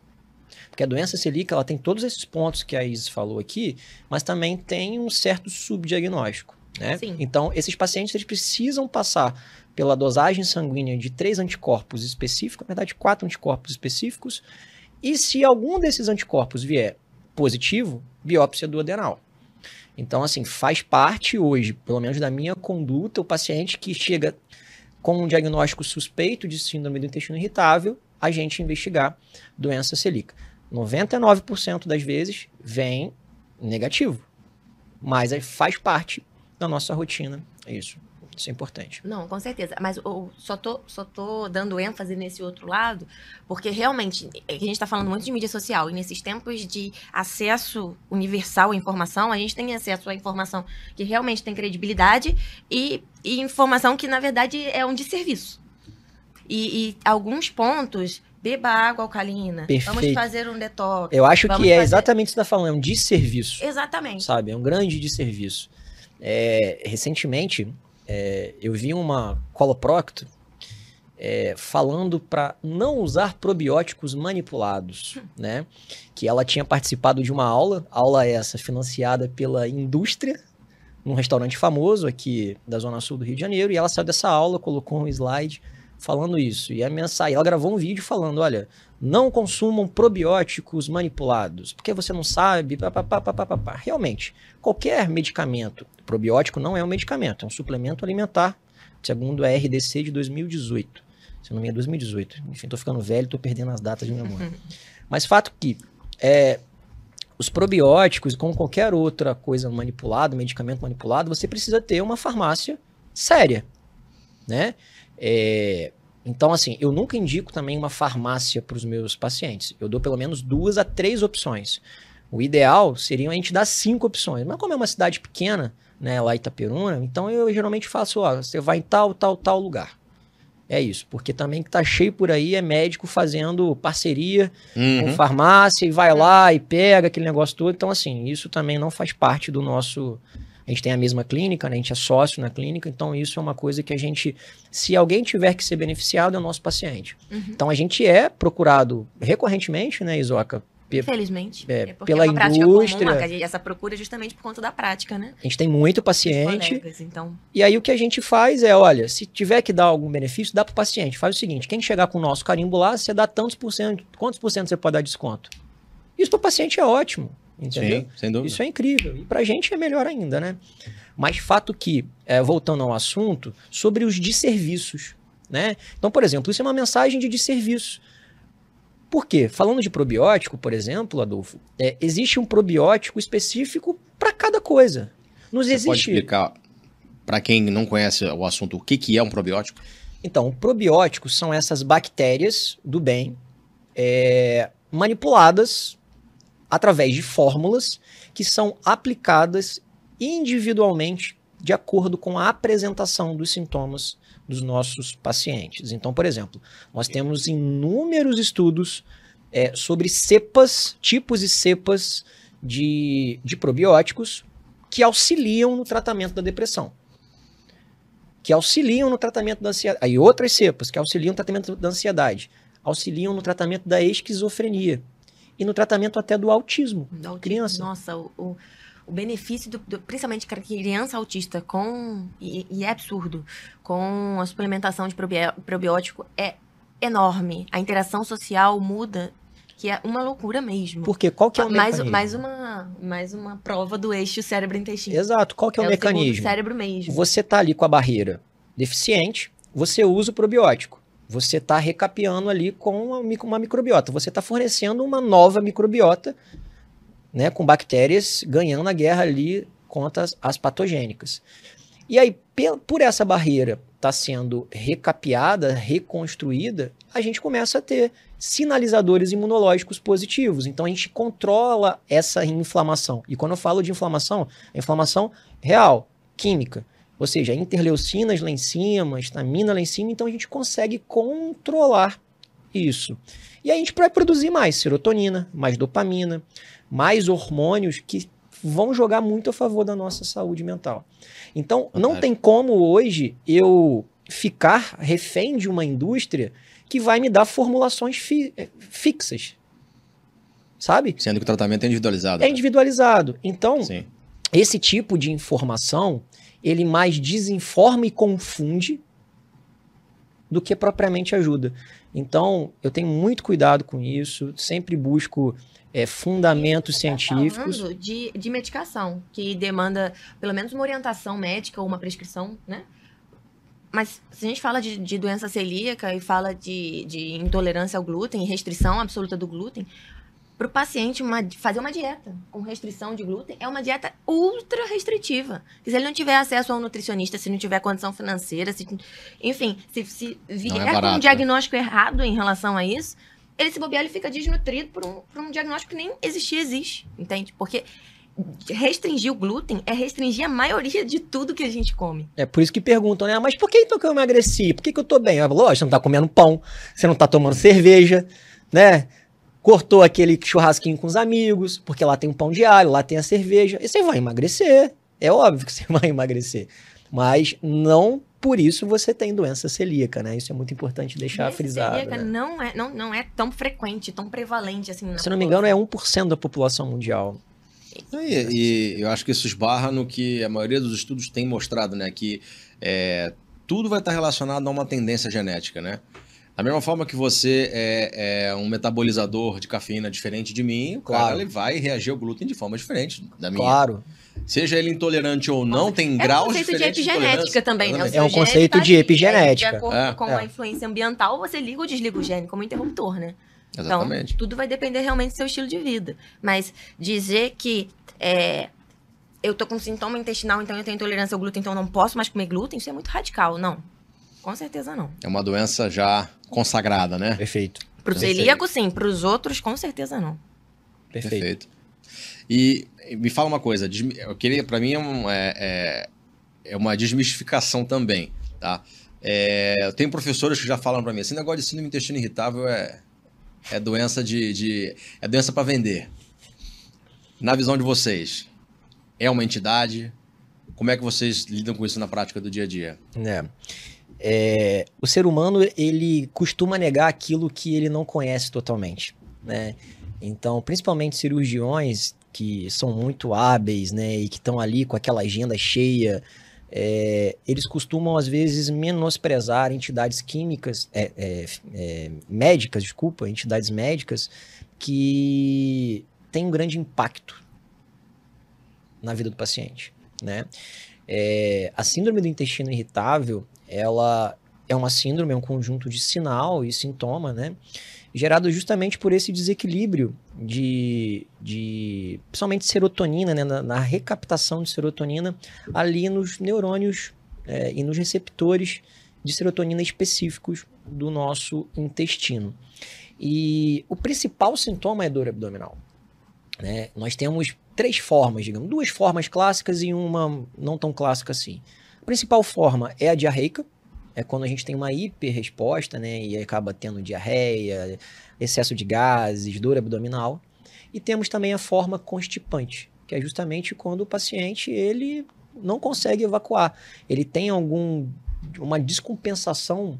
Porque a doença celíaca ela tem todos esses pontos que a Isis falou aqui, mas também tem um certo subdiagnóstico. Né? Então, esses pacientes eles precisam passar pela dosagem sanguínea de três anticorpos específicos, na verdade, quatro anticorpos específicos, e se algum desses anticorpos vier positivo, biópsia do adenal. Então, assim, faz parte hoje, pelo menos da minha conduta, o paciente que chega com um diagnóstico suspeito de síndrome do intestino irritável, a gente investigar doença celíaca. 99% das vezes vem negativo. Mas faz parte da nossa rotina. É isso. Isso é importante. Não, com certeza. Mas eu só tô, só tô dando ênfase nesse outro lado, porque realmente é a gente está falando muito de mídia social. E nesses tempos de acesso universal à informação, a gente tem acesso à informação que realmente tem credibilidade e, e informação que, na verdade, é um desserviço. E, e alguns pontos beba água alcalina. Perfeito. Vamos fazer um detox. Eu acho que é fazer- exatamente o que você está falando, é um desserviço. Exatamente. sabe? É um grande desserviço. É, recentemente, é, eu vi uma coloprocto é, falando para não usar probióticos manipulados, né? Que ela tinha participado de uma aula, aula essa financiada pela indústria, num restaurante famoso aqui da Zona Sul do Rio de Janeiro, e ela saiu dessa aula, colocou um slide falando isso. E a mensagem, ela gravou um vídeo falando, olha, não consumam probióticos manipulados, porque você não sabe, papapá, papapá. Realmente, qualquer medicamento, probiótico não é um medicamento, é um suplemento alimentar, segundo a RDC de 2018. Se não me engano, 2018. Enfim, tô ficando velho, tô perdendo as datas de memória. Mas fato que é, os probióticos, como qualquer outra coisa manipulada, medicamento manipulado, você precisa ter uma farmácia séria, né? É, então, assim, eu nunca indico também uma farmácia para os meus pacientes. Eu dou pelo menos duas a três opções. O ideal seria a gente dar cinco opções. Mas como é uma cidade pequena, né, lá Itaperuna, então eu geralmente faço, ó, você vai em tal, tal, tal lugar. É isso, porque também que tá cheio por aí é médico fazendo parceria com Uhum. farmácia e vai lá e pega aquele negócio todo. Então, assim, isso também não faz parte do nosso. A gente tem a mesma clínica, né? a gente é sócio na clínica, então isso é uma coisa que a gente, se alguém tiver que ser beneficiado, é o nosso paciente. Uhum. Então a gente é procurado recorrentemente, né, Isoca? Infelizmente. é, porque pela é indústria. comum, essa procura é justamente por conta da prática, né? A gente tem muito paciente. colegas, então. E aí o que a gente faz é, olha, se tiver que dar algum benefício, dá pro paciente. Faz o seguinte, quem chegar com o nosso carimbo lá, você dá tantos por cento, quantos por cento você pode dar desconto? Isso pro paciente é ótimo, entendeu? Sim, sem dúvida. Isso é incrível. E pra gente é melhor ainda, né? Mas fato que, é, voltando ao assunto, sobre os desserviços, né? Então, por exemplo, isso é uma mensagem de desserviço. Por quê? Falando de probiótico, por exemplo, Adolfo, é, existe um probiótico específico para cada coisa. Nos Você pode existe. explicar para quem não conhece o assunto o que, que é um probiótico? Então, probióticos são essas bactérias do bem é, manipuladas através de fórmulas que são aplicadas individualmente de acordo com a apresentação dos sintomas dos nossos pacientes. Então, por exemplo, nós temos inúmeros estudos é, sobre cepas, tipos e cepas de, de probióticos que auxiliam no tratamento da depressão que auxiliam no tratamento da ansiedade. Aí outras cepas que auxiliam no tratamento da ansiedade, auxiliam no tratamento da esquizofrenia e no tratamento até do autismo. do autismo. Criança. Nossa, o, o, o benefício, do, do- principalmente criança autista, com. E, e é absurdo, com a suplementação de probi- probiótico é enorme. A interação social muda, que é uma loucura mesmo. Porque qual que é o mais, mecanismo? mais, uma, mais uma prova do eixo cérebro-intestino. Exato, qual que é, o segundo mecanismo? cérebro mesmo. Você tá ali com a barreira deficiente, você usa o probiótico. Você está recapeando ali com uma, micro- uma microbiota. Você está fornecendo uma nova microbiota, né, com bactérias ganhando a guerra ali contra as, as patogênicas. E aí, por essa barreira estar sendo recapeada, reconstruída, a gente começa a ter sinalizadores imunológicos positivos. Então a gente controla essa inflamação. E quando eu falo de inflamação, é inflamação real, química. Ou seja, interleucinas lá em cima, estamina lá em cima, então a gente consegue controlar isso. E a gente vai produzir mais serotonina, mais dopamina, mais hormônios que vão jogar muito a favor da nossa saúde mental. Então, não tem como hoje eu ficar refém de uma indústria que vai me dar formulações fi- eh, fixas. Sabe? Sendo que o tratamento é individualizado. É individualizado. Então, Sim. esse tipo de informação, ele mais desinforma e confunde do que propriamente ajuda. Então, eu tenho muito cuidado com isso, sempre busco é, fundamentos Você tá científicos. falando de, de medicação, que demanda pelo menos uma orientação médica ou uma prescrição, né? Mas se a gente fala de, de doença celíaca e fala de, de intolerância ao glúten, restrição absoluta do glúten, Para o paciente, uma, fazer uma dieta com restrição de glúten é uma dieta ultra restritiva. Se ele não tiver acesso a um nutricionista, se não tiver condição financeira, se, enfim, se, se vier é com né? um diagnóstico errado em relação a isso, ele se bobear, ele fica desnutrido por um, por um diagnóstico que nem existir, existe. Entende? Porque restringir o glúten é restringir a maioria de tudo que a gente come. É por isso que perguntam, né? "Ah, Mas por que então que eu emagreci? Por que, que eu tô bem? Eu falo, Lógico, você não tá comendo pão, você não tá tomando cerveja, né? Cortou aquele churrasquinho com os amigos, porque lá tem um pão de alho, lá tem a cerveja. E você vai emagrecer. É óbvio que você vai emagrecer. Mas não por isso você tem doença celíaca, né? Isso é muito importante deixar Doença frisado. celíaca né? não, é, não, não é tão frequente, tão prevalente assim. Se eu não me engano, é 1% da população mundial. E, e eu acho que isso esbarra no que a maioria dos estudos tem mostrado, né? Que é, tudo vai estar relacionado a uma tendência genética, né? Da mesma forma que você é, é um metabolizador de cafeína diferente de mim, o cara Claro. ele vai reagir ao glúten de forma diferente da minha. Claro. Seja ele intolerante ou não, tem É um graus conceito de diferentes epigenética também, né? É um conceito tá de epigenética. De acordo É. com É. a influência ambiental, você liga ou desliga o gene como interruptor, né? Exatamente. Então, tudo vai depender realmente do seu estilo de vida. Mas dizer que é, eu tô com sintoma intestinal, então eu tenho intolerância ao glúten, então eu não posso mais comer glúten, isso é muito radical. Não. Com certeza não. É uma doença já consagrada, né? Perfeito. Pro Perfeito. celíaco, sim. Pros outros, com certeza não. Perfeito. E e me fala uma coisa, eu queria, para mim é, um- é- é- é uma desmistificação também, tá? É, eu tenho professores que já falam para mim, esse negócio de síndrome do intestino irritável é, é doença de, de- é doença para vender. Na visão de vocês, é uma entidade? Como é que vocês lidam com isso na prática do dia a dia? É. É, o ser humano ele costuma negar aquilo que ele não conhece totalmente, né? Então, principalmente cirurgiões que são muito hábeis, né, e que estão ali com aquela agenda cheia, é, eles costumam às vezes menosprezar entidades químicas, é, é, é, médicas, desculpa, entidades médicas que têm um grande impacto na vida do paciente, né? É, a síndrome do intestino irritável, ela é uma síndrome, é um conjunto de sinal e sintoma, né? Gerado justamente por esse desequilíbrio de, de principalmente serotonina, né? Na, na recaptação de serotonina ali nos neurônios é, e nos receptores de serotonina específicos do nosso intestino. E o principal sintoma é dor abdominal. Né? Nós temos três formas, digamos, duas formas clássicas e uma não tão clássica assim. A principal forma é a diarreica, é quando a gente tem uma hiperresposta, né, e acaba tendo diarreia, excesso de gases, dor abdominal. E temos também a forma constipante, que é justamente quando o paciente ele não consegue evacuar, ele tem algum uma descompensação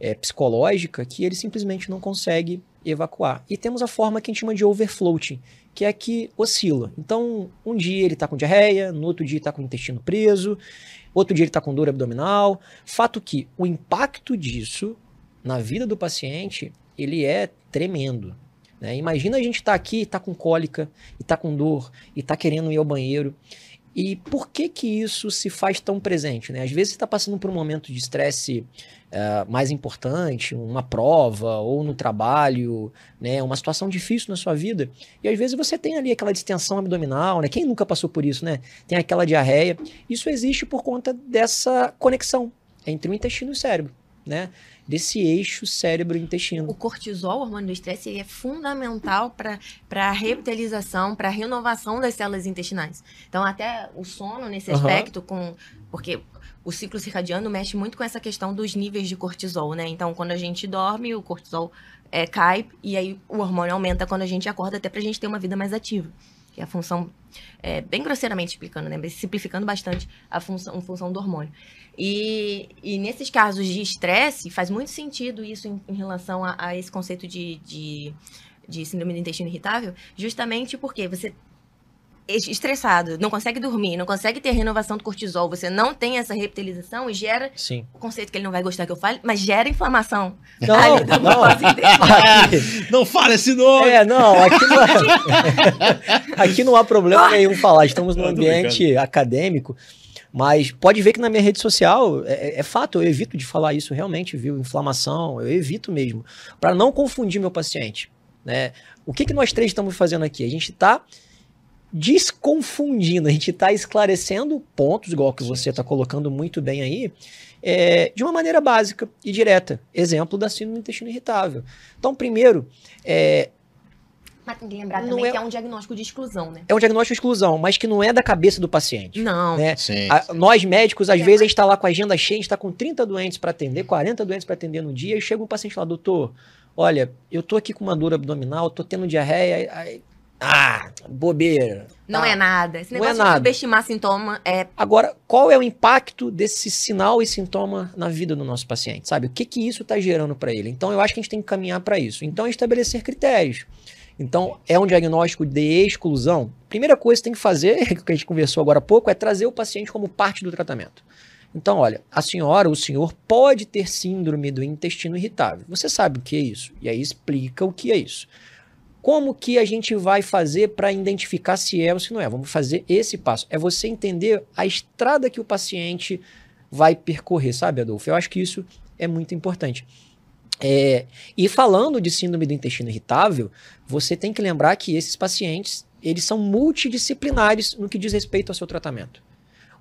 é, psicológica que ele simplesmente não consegue evacuar. E temos a forma que a gente chama de overfloating, que é que oscila. Então, um dia ele está com diarreia, no outro dia está com o intestino preso, outro dia ele está com dor abdominal. Fato que o impacto disso na vida do paciente, ele é tremendo. Né? Imagina a gente estar tá aqui, está com cólica, e está com dor, e está querendo ir ao banheiro. E por que que isso se faz tão presente? Né? Às vezes você está passando por um momento de estresse uh, mais importante, uma prova, ou no trabalho, né? uma situação difícil na sua vida, e às vezes você tem ali aquela distensão abdominal, né? quem nunca passou por isso? né? Tem aquela diarreia. Isso existe por conta dessa conexão entre o intestino e o cérebro. Né? Desse eixo cérebro-intestino. O cortisol, o hormônio do estresse, ele é fundamental para a revitalização, para a renovação das células intestinais. Então, até o sono nesse aspecto, com porque o ciclo circadiano mexe muito com essa questão dos níveis de cortisol, né? Então, quando a gente dorme, o cortisol é, cai e aí o hormônio aumenta quando a gente acorda, até para a gente ter uma vida mais ativa. Que é a função, é, bem grosseiramente explicando, né? Simplificando bastante a função, a função do hormônio. E, e nesses casos de estresse, faz muito sentido isso em, em relação a, a esse conceito de, de, de síndrome do intestino irritável, justamente porque você estressado, não consegue dormir, não consegue ter renovação do cortisol, você não tem essa revitalização e gera Sim. o conceito que ele não vai gostar que eu fale, mas gera inflamação. Não, ali da não. intestinal. Aqui- Não fala esse nome! É, não, aqui não, há- aqui não há problema nenhum falar. Estamos num ambiente acadêmico, mas pode ver que na minha rede social é, é fato, eu evito de falar isso realmente, viu? Inflamação, eu evito mesmo, para não confundir meu paciente. Né? O que, que nós três estamos fazendo aqui? A gente está desconfundindo, a gente está esclarecendo pontos, igual que você está colocando muito bem aí, é, de uma maneira básica e direta. Exemplo da síndrome do intestino irritável. Então, primeiro, é, Mas tem que lembrar Não também é- que é um diagnóstico de exclusão, né? é um diagnóstico de exclusão, mas que não é da cabeça do paciente. Não. Né? Sim. A- nós médicos, às É, vezes, a gente está lá com a agenda cheia, a gente está com 30 doentes para atender, 40 doentes para atender no dia, e chega um paciente lá, doutor, olha, eu tô aqui com uma dor abdominal, tô tendo diarreia, aí- ah, bobeira. Não tá. é nada. Esse Não negócio é nada. de subestimar sintoma é. Agora, qual é o impacto desse sinal e sintoma na vida do nosso paciente, sabe? O que que isso está gerando para ele? Então, eu acho que a gente tem que caminhar para isso. Então, é estabelecer critérios. Então, é um diagnóstico de exclusão. Primeira coisa que tem que fazer, que a gente conversou agora há pouco, é trazer o paciente como parte do tratamento. Então, olha, a senhora ou o senhor pode ter síndrome do intestino irritável. Você sabe o que é isso? E aí explica o que é isso. Como que a gente vai fazer para identificar se é ou se não é? Vamos fazer esse passo. É você entender a estrada que o paciente vai percorrer, sabe, Adolfo? Eu acho que isso é muito importante. É, e falando de síndrome do intestino irritável, você tem que lembrar que esses pacientes, eles são multidisciplinares no que diz respeito ao seu tratamento.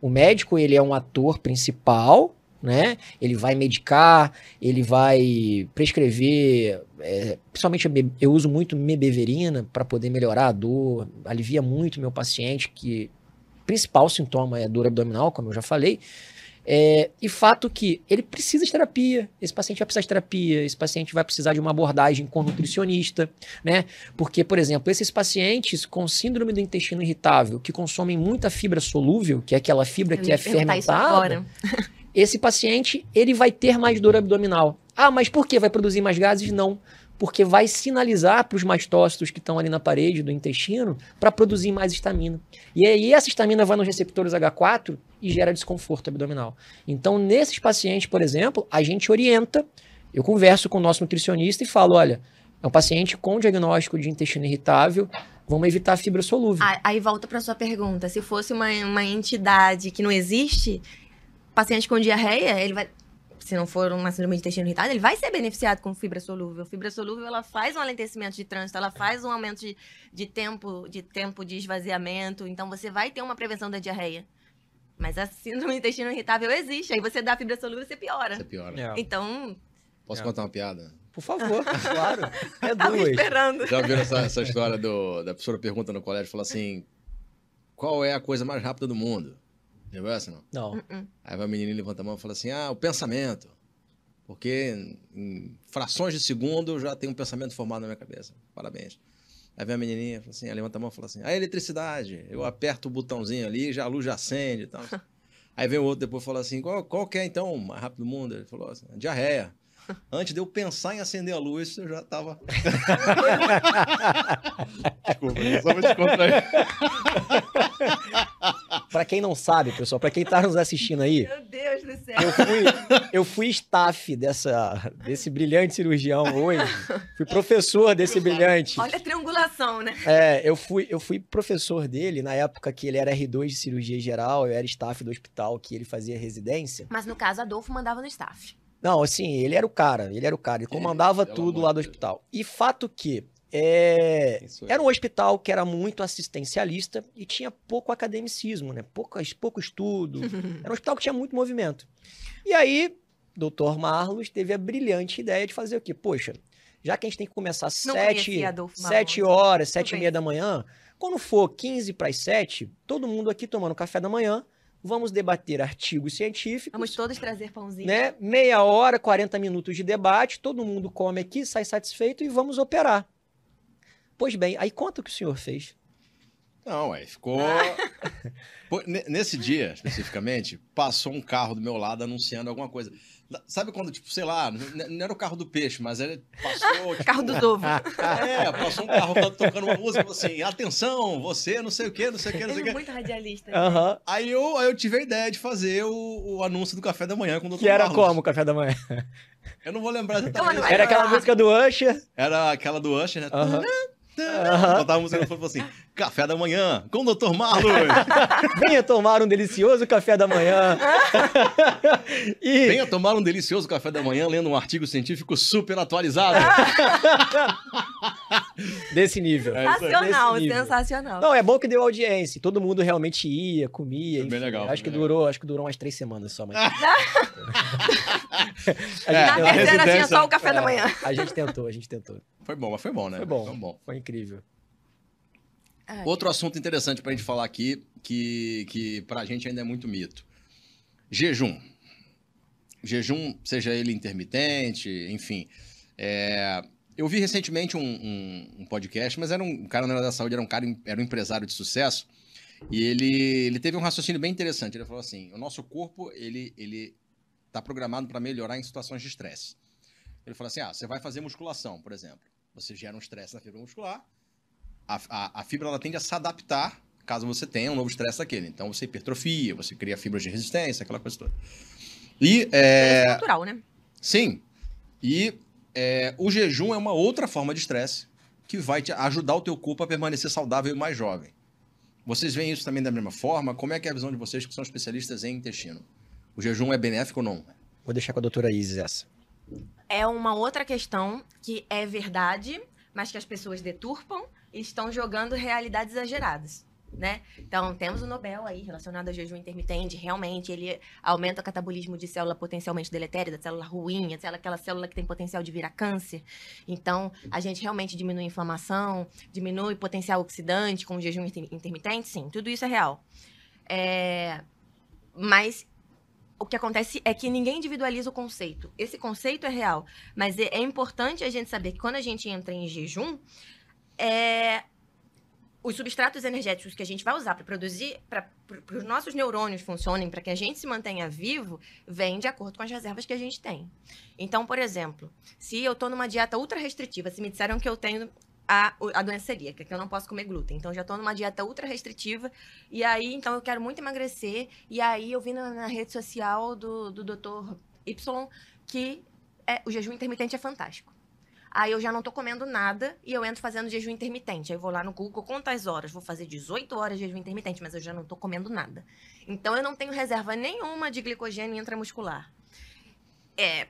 O médico, ele é um ator principal, né? Ele vai medicar, ele vai prescrever, é, principalmente eu uso muito mebeverina para poder melhorar a dor, alivia muito meu paciente, que o principal sintoma é dor abdominal, como eu já falei. É, e fato que ele precisa de terapia, esse paciente vai precisar de terapia, esse paciente vai precisar de uma abordagem com nutricionista, né? Porque, por exemplo, esses pacientes com síndrome do intestino irritável, que consomem muita fibra solúvel, que é aquela fibra Eu que é fermentada. Esse paciente ele vai ter mais dor abdominal. Ah, mas por que? Vai produzir mais gases? Não. Porque vai sinalizar para os mastócitos que estão ali na parede do intestino para produzir mais histamina. E aí essa histamina vai nos receptores H4 e gera desconforto abdominal. Então, nesses pacientes, por exemplo, a gente orienta, eu converso com o nosso nutricionista e falo, olha, é um paciente com diagnóstico de intestino irritável, vamos evitar a fibra solúvel. Aí- volta para sua pergunta. Se fosse uma, uma entidade que não existe, paciente com diarreia, ele vai. Se não for uma síndrome de intestino irritado, ele vai ser beneficiado com fibra solúvel. Fibra solúvel, ela faz um alentecimento de trânsito, ela faz um aumento de, de tempo, de tempo de esvaziamento. Então, você vai ter uma prevenção da diarreia. Mas a síndrome de intestino irritável existe. Aí você dá fibra solúvel, você piora. Você piora. É. Então, Posso É. contar uma piada? Por favor, claro. É tava duas. esperando. Já viram essa, essa história do, da professora pergunta no colégio? Fala assim: qual é a coisa mais rápida do mundo? Já viu essa, não? Não. Uh-uh. Aí vai a menininha levanta a mão e fala assim: ah, o pensamento. Porque em frações de segundo eu já tenho um pensamento formado na minha cabeça. Parabéns. Aí vem a menininha, fala assim, ela levanta a mão e fala assim: a eletricidade. Eu aperto o botãozinho ali, já a luz já acende e tal. Aí vem o outro depois e fala assim: qual, qual que é então o mais rápido do mundo? Ele falou assim: diarreia. Antes de eu pensar em acender a luz, eu já tava. Desculpa, só pra te contrair. Pra quem não sabe, pessoal, pra quem tá nos assistindo aí, Meu Deus do céu. eu fui, eu fui staff dessa, desse brilhante cirurgião hoje. Fui professor desse brilhante. Olha a triangulação, né? É, eu fui, eu fui professor dele na época que ele era R2 de cirurgia geral, eu era staff do hospital que ele fazia residência. Mas no caso, Adolfo mandava no staff. Não, assim, ele era o cara, ele era o cara, ele comandava tudo lá do hospital. E fato que é, era um hospital que era muito assistencialista e tinha pouco academicismo, né? Pouco, pouco estudo. Era um hospital que tinha muito movimento. E aí, doutor Marlos teve a brilhante ideia de fazer o quê? Poxa, já que a gente tem que começar às sete, sete Marlos. horas, sete e meia da manhã, quando for 15 para as 7, todo mundo aqui tomando café da manhã, vamos debater artigos científicos. Vamos todos trazer pãozinho. né? Meia hora, 40 minutos de debate, todo mundo come aqui, sai satisfeito e vamos operar. Pois bem, aí conta o que o senhor fez. Não, aí ficou. Pô, ne- Nesse dia, especificamente, passou um carro do meu lado anunciando alguma coisa. Sabe quando, tipo, sei lá, não era o carro do peixe, mas ele passou. Tipo, Carro dos ovos. É, passou um carro to- tocando uma música, falou assim: atenção, você, não sei o quê, não sei o quê, não sei o Ele é quê. muito radialista. Aham. Aí eu, aí eu tive a ideia de fazer o, o anúncio do café da manhã com o Dr. Que era Marlos. como o café da manhã? Eu não vou lembrar exatamente. Era aquela música do Usher. Era aquela do Usher, né? Aham. Aham. Botava a música e falou assim: café da manhã com o Dr. Marlos. Venha tomar um delicioso café da manhã. e Venha tomar um delicioso café da manhã lendo um artigo científico super atualizado. Desse nível. É. Sensacional, Nesse nível. sensacional. Não, é bom que deu audiência. Todo mundo realmente ia, comia. Foi bem enfim. legal, Acho que bem durou, acho que durou umas três semanas só, mas. É, Na terceira tinha só o café da É, manhã. A gente tentou, a gente tentou. Foi bom, mas foi bom, né? Foi bom. Foi bom. Foi incrível. Ai. Outro assunto interessante pra gente falar aqui, que, que pra gente ainda é muito mito. Jejum. Jejum, seja ele intermitente, enfim. É, eu vi recentemente um, um- um podcast, mas era um, um cara na área da saúde, era um cara, era um empresário de sucesso, e ele, ele teve um raciocínio bem interessante. Ele falou assim: o nosso corpo, ele, ele tá programado para melhorar em situações de estresse. Ele falou assim: ah, você vai fazer musculação, por exemplo. Você gera um estresse na fibra muscular, a, a, a fibra ela tende a se adaptar caso você tenha um novo estresse daquele. Então você hipertrofia, você cria fibras de resistência, aquela coisa toda. E, é, É natural, né? sim, e é, o jejum é uma outra forma de estresse que vai te ajudar o teu corpo a permanecer saudável e mais jovem. Vocês veem isso também da mesma forma? Como é que é a visão de vocês que são especialistas em intestino? O jejum é benéfico ou não? Vou deixar com a doutora Isis essa. É uma outra questão que é verdade, mas que as pessoas deturpam estão jogando realidades exageradas. Né? Então, temos o Nobel aí relacionado ao jejum intermitente. Realmente, ele aumenta o catabolismo de célula potencialmente deletéria, da célula ruim, célula- aquela célula que tem potencial de virar câncer. Então, a gente realmente diminui a inflamação, diminui o potencial oxidante com o jejum inter- intermitente. Sim, tudo isso é real. É, Mas o que acontece é que ninguém individualiza o conceito. Esse conceito é real, mas é é importante a gente saber que quando a gente entra em jejum, é, os substratos energéticos que a gente vai usar para produzir, para os nossos neurônios funcionem, para que a gente se mantenha vivo, vem de acordo com as reservas que a gente tem. Então, por exemplo, se eu estou numa dieta ultra restritiva, se me disseram que eu tenho a, a doença celíaca, que eu não posso comer glúten, então já estou numa dieta ultra restritiva, e aí, então, eu quero muito emagrecer, e aí eu vi na, na rede social do, do Dr. Y que é, o jejum intermitente é fantástico. Aí eu já não tô comendo nada e eu entro fazendo jejum intermitente. Aí eu vou lá no Google, quantas horas? Vou fazer 18 horas de jejum intermitente, mas eu já não tô comendo nada. Então eu não tenho reserva nenhuma de glicogênio intramuscular. É,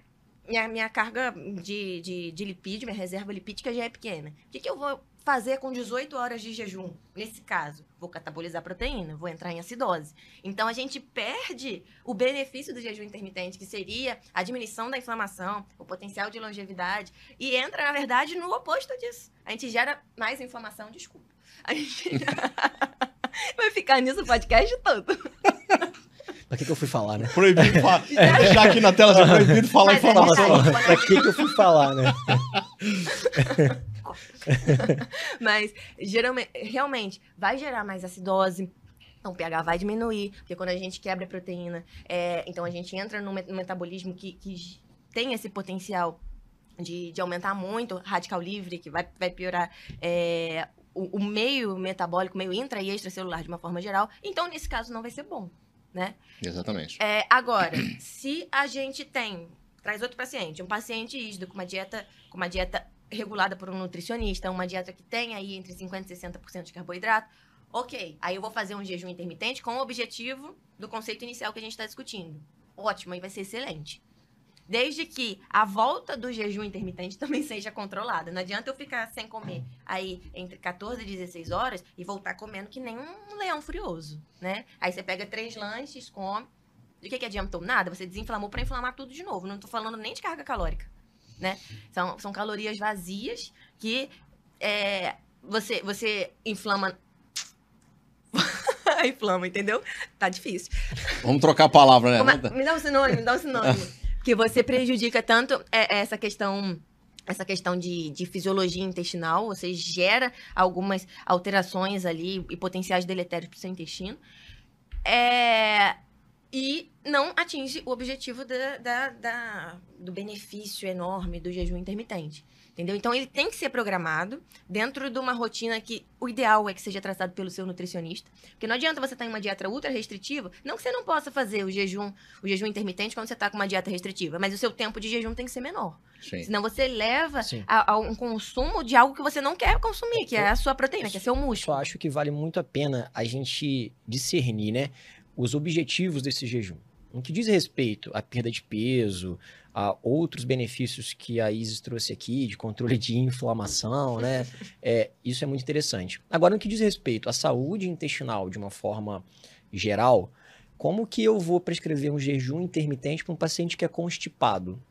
minha, minha carga de, de, de lipídio, minha reserva lipídica já é pequena. O que, que eu vou fazer com 18 horas de jejum? Nesse caso, vou catabolizar proteína, vou entrar em acidose. Então a gente perde o benefício do jejum intermitente, que seria a diminuição da inflamação, o potencial de longevidade, e entra, na verdade, no oposto disso. A gente gera mais inflamação, desculpa. A gente vai ficar nisso o podcast todo. Pra que, que eu fui falar, né? Proibido falar. Vou deixar aqui na tela, já proibido falar Mas é informação. verdade. Pra que, que eu fui falar, né? Mas geralmente, realmente vai gerar mais acidose. Então, o pH vai diminuir, porque quando a gente quebra a proteína, é, então a gente entra num met- metabolismo que, que tem esse potencial de, de aumentar muito radical livre, que vai, vai piorar é, o, o meio metabólico, meio intra e extracelular de uma forma geral. Então, nesse caso, não vai ser bom, né? Exatamente. É, agora, se a gente tem, traz outro paciente, um paciente ígido com uma dieta, com uma dieta regulada por um nutricionista, uma dieta que tem aí entre 50% e 60% de carboidrato, ok. Aí eu vou fazer um jejum intermitente com o objetivo do conceito inicial que a gente está discutindo. Ótimo, aí vai ser excelente. Desde que a volta do jejum intermitente também seja controlada. Não adianta eu ficar sem comer aí entre 14 e 16 horas e voltar comendo que nem um leão furioso, né? Aí você pega três lanches, come. De que, que adiantou? Nada, você desinflamou para inflamar tudo de novo. Não tô falando nem de carga calórica, né? São, são calorias vazias que é, você, você inflama... inflama, entendeu? Tá difícil. Vamos trocar a palavra, né? Como é- Me dá um sinônimo, me dá um sinônimo. que você prejudica tanto é, essa questão essa questão de, de fisiologia intestinal, você gera algumas alterações ali e potenciais deletérios para o seu intestino. É, e não atinge o objetivo da, da- da- do benefício enorme do jejum intermitente. Entendeu? Então ele tem que ser programado dentro de uma rotina que o ideal é que seja traçado pelo seu nutricionista. Porque não adianta você estar em uma dieta ultra restritiva, não que você não possa fazer o jejum, o jejum intermitente quando você está com uma dieta restritiva, mas o seu tempo de jejum tem que ser menor. Sim. Senão você leva a, a um consumo de algo que você não quer consumir, que é a sua proteína, que é seu Só músculo. acho que vale muito a pena a gente discernir, né? Os objetivos desse jejum. No que diz respeito à perda de peso, a outros benefícios que a Isis trouxe aqui, de controle de inflamação, né? É, isso é muito interessante. Agora, no que diz respeito à saúde intestinal de uma forma geral, como que eu vou prescrever um jejum intermitente para um paciente que é constipado?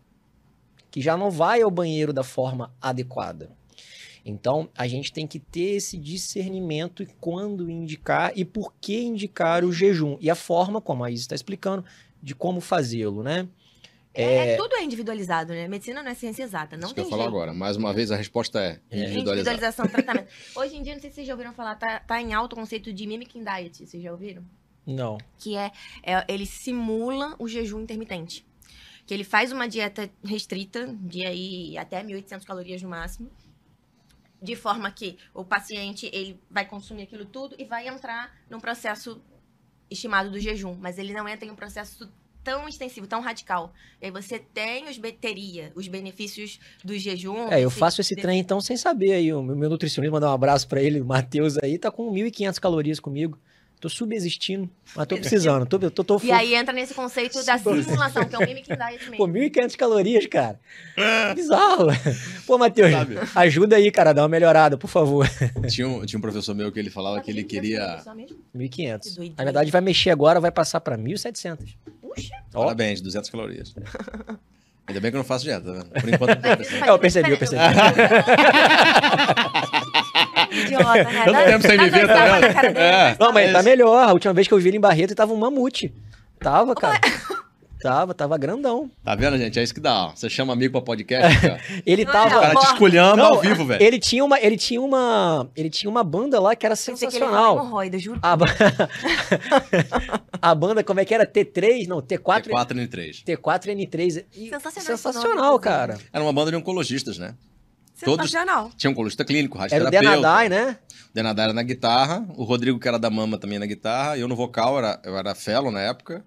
Que já não vai ao banheiro da forma adequada. Então, a gente tem que ter esse discernimento e quando indicar e por que indicar o jejum. E a forma, como a Isa está explicando, de como fazê-lo, né? É, é, tudo é individualizado, né? Medicina não é ciência exata, não Isso tem que eu falo jeito. agora. Mais uma vez, a resposta é individualizada. Individualização do tratamento. Hoje em dia, não sei se vocês já ouviram falar, tá, tá em alto o conceito de mimicking diet, vocês já ouviram? Não. Que é, é ele simula o jejum intermitente. Que ele faz uma dieta restrita, de aí até 1.800 calorias no máximo, de forma que o paciente ele vai consumir aquilo tudo e vai entrar num processo estimado do jejum, mas ele não entra em um processo tão extensivo, tão radical. E aí você tem os teria os benefícios do jejum. É, eu faço esse trem então sem saber aí. O meu nutricionista, mandar um abraço pra ele, o Matheus aí, tá com 1.500 calorias comigo. Tô subexistindo, mas tô precisando. Tô, tô, tô, E aí entra nesse conceito da simulação, que é o mimicking diet mesmo. Pô, 1.500 calorias, cara. Bizarro. Pô, Matheus, Sabe? ajuda aí, cara, dá uma melhorada, por favor. Tinha um, tinha um professor meu que ele falava que ele queria. Só mesmo? 1.500. Que doideira. Na verdade, vai mexer agora, vai passar pra 1.700. Puxa, Ó. Parabéns, 200 calorias. Ainda bem que eu não faço dieta, tá vendo? Por enquanto não tô. É, eu percebi, eu percebi. Idiota, né? Tanto tempo sem me ver, tá dele, É. Não, mas É tá melhor. A última vez que eu vi ele em Barreto, ele tava um mamute. Tava, cara. Tava, tava grandão. Tá vendo, gente? É isso que dá. ó. Você chama amigo pra podcast, cara. Ele O tava. cara te esculhamba ao vivo, velho. Ele tinha uma, ele tinha uma, ele tinha uma banda lá que era Pensei que ele sensacional. hemorroida, juro. A, ba- a banda como é que era? T3, não, T4, T4 N3. T4N3. E- Sensacional Sensacional, cara. Era uma banda de oncologistas, né? Todos- Sensacional. Tinha um oncologista clínico, Era o radioterapeuta. Denadai, né? Denadai era na guitarra, o Rodrigo, que era da Mama, também na guitarra, eu no vocal, era, eu era fellow na época.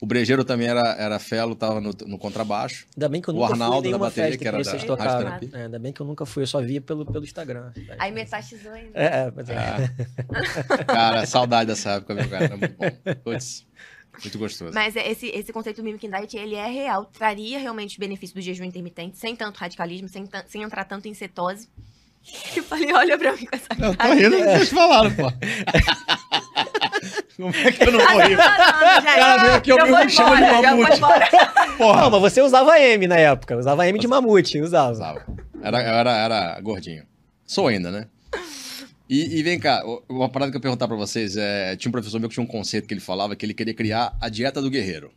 O Brejeiro também era, era fellow, tava no, no contrabaixo. Ainda bem que eu O nunca Arnaldo fui em da bateria, que que, era da tocaram. É, ainda bem que eu nunca fui, eu só via pelo, pelo Instagram. Aí metastizou ainda. É, é, mas é. Ah. Cara, saudade dessa época, meu cara, era muito bom. Putz, muito gostoso. Mas é, esse, esse conceito do mimicking diet, ele é real. Traria realmente os benefícios do jejum intermitente, sem tanto radicalismo, sem, sem entrar tanto em cetose. Eu falei, olha pra mim com essa Eu tô cara. rindo do que vocês falaram, pô. Como é que eu não vou rir? Cara, cara veio aqui, eu me chamo de mamute. Porra. Não, mas você usava M na época. Usava M de mamute, usava. Usava. Era, eu era, era gordinho. Sou ainda, né? E, e vem cá, uma parada que eu ia perguntar pra vocês é. Tinha um professor meu que tinha um conceito que ele falava que ele queria criar a dieta do guerreiro.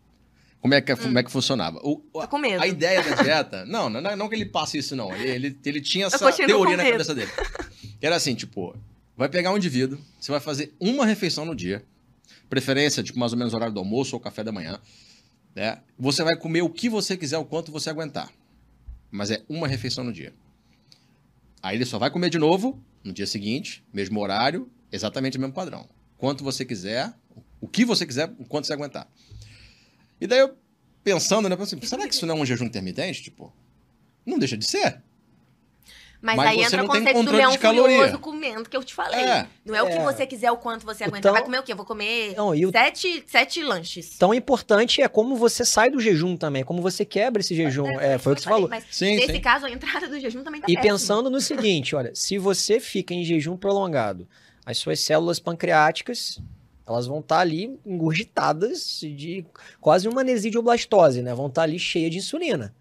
Como é que, como é que funcionava? O- Tô com medo. a ideia da dieta. Não, não, não que ele passe isso, não. Ele, ele, tinha essa teoria na cabeça dele. Que era assim, tipo, vai pegar um indivíduo, você vai fazer uma refeição no dia, preferência, tipo, mais ou menos horário do almoço ou café da manhã, né? Você vai comer o que você quiser, o quanto você aguentar. Mas é uma refeição no dia. Aí ele só vai comer de novo no dia seguinte, mesmo horário, exatamente o mesmo padrão. Quanto você quiser, o que você quiser, o quanto você aguentar. E daí eu pensando, né, pensando, será que isso não é um jejum intermitente? Tipo, não deixa de ser. Mas, Mas aí você entra o conceito do leão furioso comendo, que eu te falei. É. Não é o que É. você quiser, o quanto você aguenta. Então- Vai comer o quê? Eu vou comer Não, e o sete, sete lanches. tão importante é como você sai do jejum também, como você quebra esse jejum. É, foi o que você falou. Mas Sim, nesse sim. caso, a entrada do jejum também tá E péssima. pensando no seguinte, olha, se você fica em jejum prolongado, as suas células pancreáticas, elas vão estar ali engurgitadas de quase uma nesidioblastose, né? Vão estar ali cheia de insulina.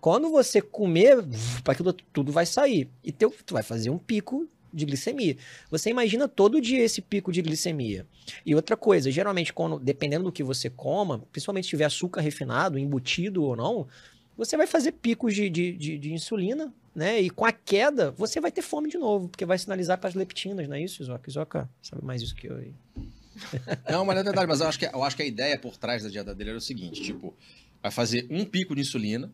Quando você comer, aquilo tudo vai sair. E teu, tu vai fazer um pico de glicemia. Você imagina todo dia esse pico de glicemia. E outra coisa, geralmente, quando, dependendo do que você coma, principalmente se tiver açúcar refinado, embutido ou não, você vai fazer picos de, de, de, de insulina, né? E com a queda, você vai ter fome de novo, porque vai sinalizar para as leptinas, não é isso, Isoca? Isoca sabe mais isso que eu aí. Não, mas é verdade, mas eu acho, que, eu acho que a ideia por trás da dieta dele era o seguinte, tipo, vai fazer um pico de insulina,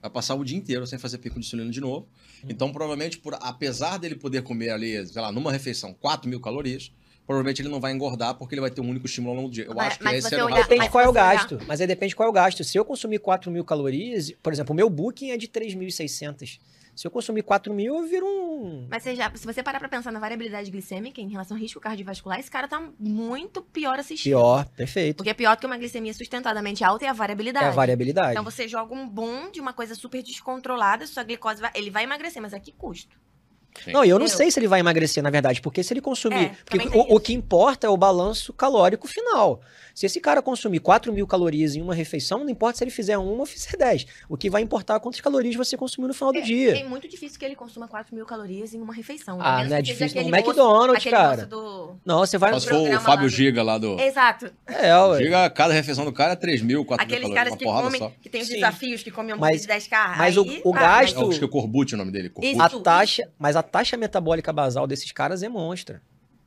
vai passar o dia inteiro sem fazer pico de insulina de novo. Então, provavelmente, por, apesar dele poder comer ali, sei lá, numa refeição, 4 mil calorias, provavelmente ele não vai engordar porque ele vai ter um único estímulo ao longo do dia. Eu Mas- acho que mas esse o olhar-. Depende qual é o olhar- gasto, mas aí depende qual é o gasto. Se eu consumir 4 mil calorias, por exemplo, o meu booking é de 3.600. Se eu consumir 4 mil, eu viro um. Mas você já, se você parar pra pensar na variabilidade glicêmica em relação ao risco cardiovascular, esse cara tá muito pior assistido. Pior, perfeito. Porque é pior do que uma glicemia sustentadamente alta é a variabilidade. É a variabilidade. Então você joga um bom de uma coisa super descontrolada, sua glicose vai, ele vai emagrecer, mas a que custo? Sim. Não, e eu não Entendeu? sei se ele vai emagrecer, na verdade, porque se ele consumir. É, porque o, o que importa é o balanço calórico final. Se esse cara consumir 4 mil calorias em uma refeição, não importa se ele fizer uma ou fizer 10. O que vai importar é quantas calorias você consumiu no final do dia. É muito difícil que ele consuma 4 mil calorias em uma refeição. Ah, A menos não é difícil no moço- McDonald's, aquele cara. moço do... Não, você vai no. se for o Fábio lá do- Giga lá do. Exato. É, ué. Giga, cada refeição do cara é 3 mil, 4 mil Aqueles calorias, caras uma que comem, só. que tem os Sim. desafios, que comem um Mas- de 10k. mas o- aí- o ah, gasto- É o acho que é Corbucci o nome dele. Corbucci. Isso. A taxa, mas a taxa metabólica basal desses caras é monstra.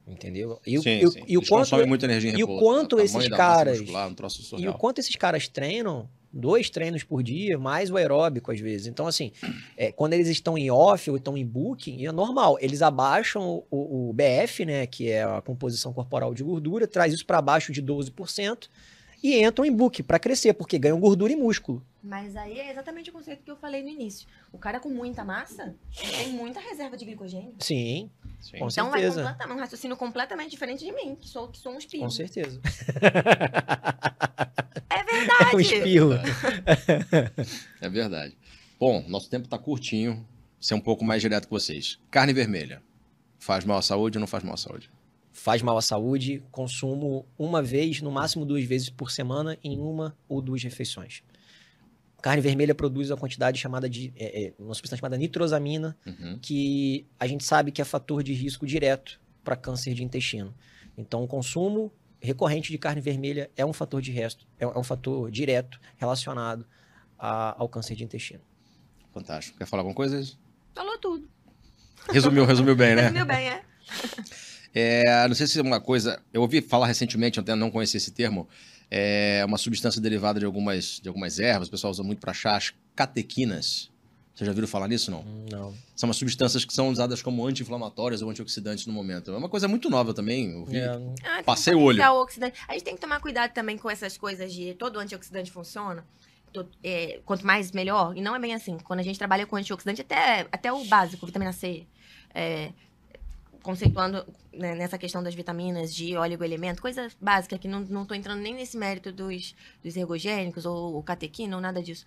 Entendeu? E, sim, e o- sim. e o Eles quanto, muita energia e o quanto esses caras- muscular, um E o quanto esses caras treinam, dois treinos por dia, mais o aeróbico às vezes. Então, assim, é, quando eles estão em off ou estão em booking, é normal. Eles abaixam o, o BF, né, que é a composição corporal de gordura, traz isso para baixo de 12% e entram em book para crescer, porque ganham gordura e músculo. Mas aí é exatamente o conceito que eu falei no início. O cara com muita massa tem muita reserva de glicogênio. Sim, Sim. com então vai certeza. completamente, um raciocínio completamente diferente de mim, que sou, que sou um espirro. Com certeza. É verdade. um espirro. É verdade. Bom, nosso tempo tá curtinho. Ser um pouco mais direto com vocês. Carne vermelha. Faz mal à saúde ou não faz mal à saúde? Faz mal à saúde, consumo uma vez, no máximo duas vezes por semana, em uma ou duas refeições. Carne vermelha produz uma quantidade chamada de. é, é, uma substância chamada nitrosamina, Uhum. que a gente sabe que é fator de risco direto para câncer de intestino. Então, o consumo recorrente de carne vermelha é um fator de resto, é é um fator direto relacionado a- ao câncer de intestino. Fantástico. Quer falar alguma coisa? Falou tudo. Resumiu, resumiu bem, né? Resumiu bem, é? É, não sei se é uma coisa. Eu ouvi falar recentemente, eu até não conhecia esse termo. É uma substância derivada de algumas, de algumas ervas, o pessoal usa muito para chá, as catequinas. Vocês já viram falar nisso, não? Não. São umas substâncias que são usadas como anti-inflamatórias ou antioxidantes no momento. É uma coisa muito nova também. Eu vi. É, Ah, Passei o olho. oxidante. A gente tem que tomar cuidado também com essas coisas de todo antioxidante funciona. é, quanto mais, melhor. E não é bem assim. Quando a gente trabalha com antioxidante, até, até o básico, vitamina C, é, conceituando né, nessa questão das vitaminas, de oligoelemento, coisa básica, que não, não tô entrando nem nesse mérito dos, dos ergogênicos ou, ou catequina ou nada disso.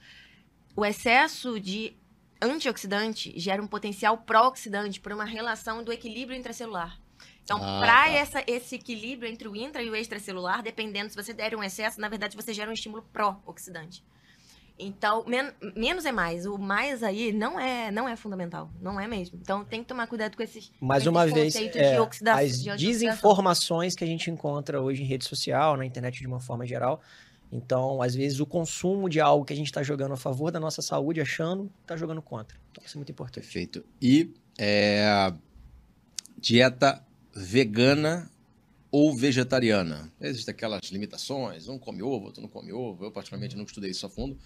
O excesso de antioxidante gera um potencial pró-oxidante por uma relação do equilíbrio intracelular. Então, Ah, para tá. esse equilíbrio entre o intra e o extracelular, dependendo se você der um excesso, na verdade você gera um estímulo pró-oxidante. Então, men- menos é mais. O mais aí não é, não é fundamental. Não é mesmo. Então, tem que tomar cuidado com esses. Mais com uma esse vez, é, de oxida- as de desinformações que a gente encontra hoje em rede social, na internet de uma forma geral. Então, às vezes, o consumo de algo que a gente está jogando a favor da nossa saúde, achando, está jogando contra. Então, isso é muito importante. Perfeito. E é, dieta vegana ou vegetariana? Existem aquelas limitações, um come ovo, outro não come ovo. Eu, particularmente, nunca estudei isso a fundo.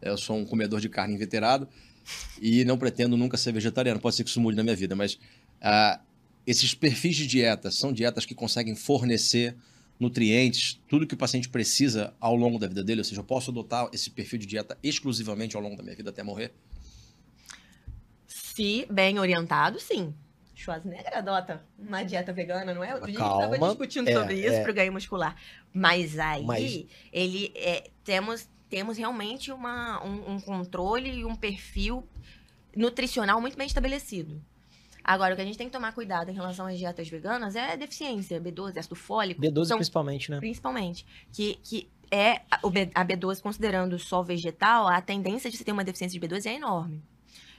Eu sou um comedor de carne inveterado e não pretendo nunca ser vegetariano. Pode ser que isso mude na minha vida, mas ah, esses perfis de dieta são dietas que conseguem fornecer nutrientes, tudo que o paciente precisa ao longo da vida dele. Ou seja, eu posso adotar esse perfil de dieta exclusivamente ao longo da minha vida até morrer? Se bem orientado, sim. Schwarzenegger adota uma dieta vegana, não é? Outro dia a gente Calma. estava discutindo É, sobre isso é. para o ganho muscular. Mas aí, Mas- ele é, temos, temos realmente uma, um, um controle e um perfil nutricional muito bem estabelecido. Agora, o que a gente tem que tomar cuidado em relação às dietas veganas é a deficiência, B12, ácido fólico. B12 são principalmente, né? principalmente, que, que é a B12 considerando só vegetal, a tendência de você ter uma deficiência de B12 é enorme.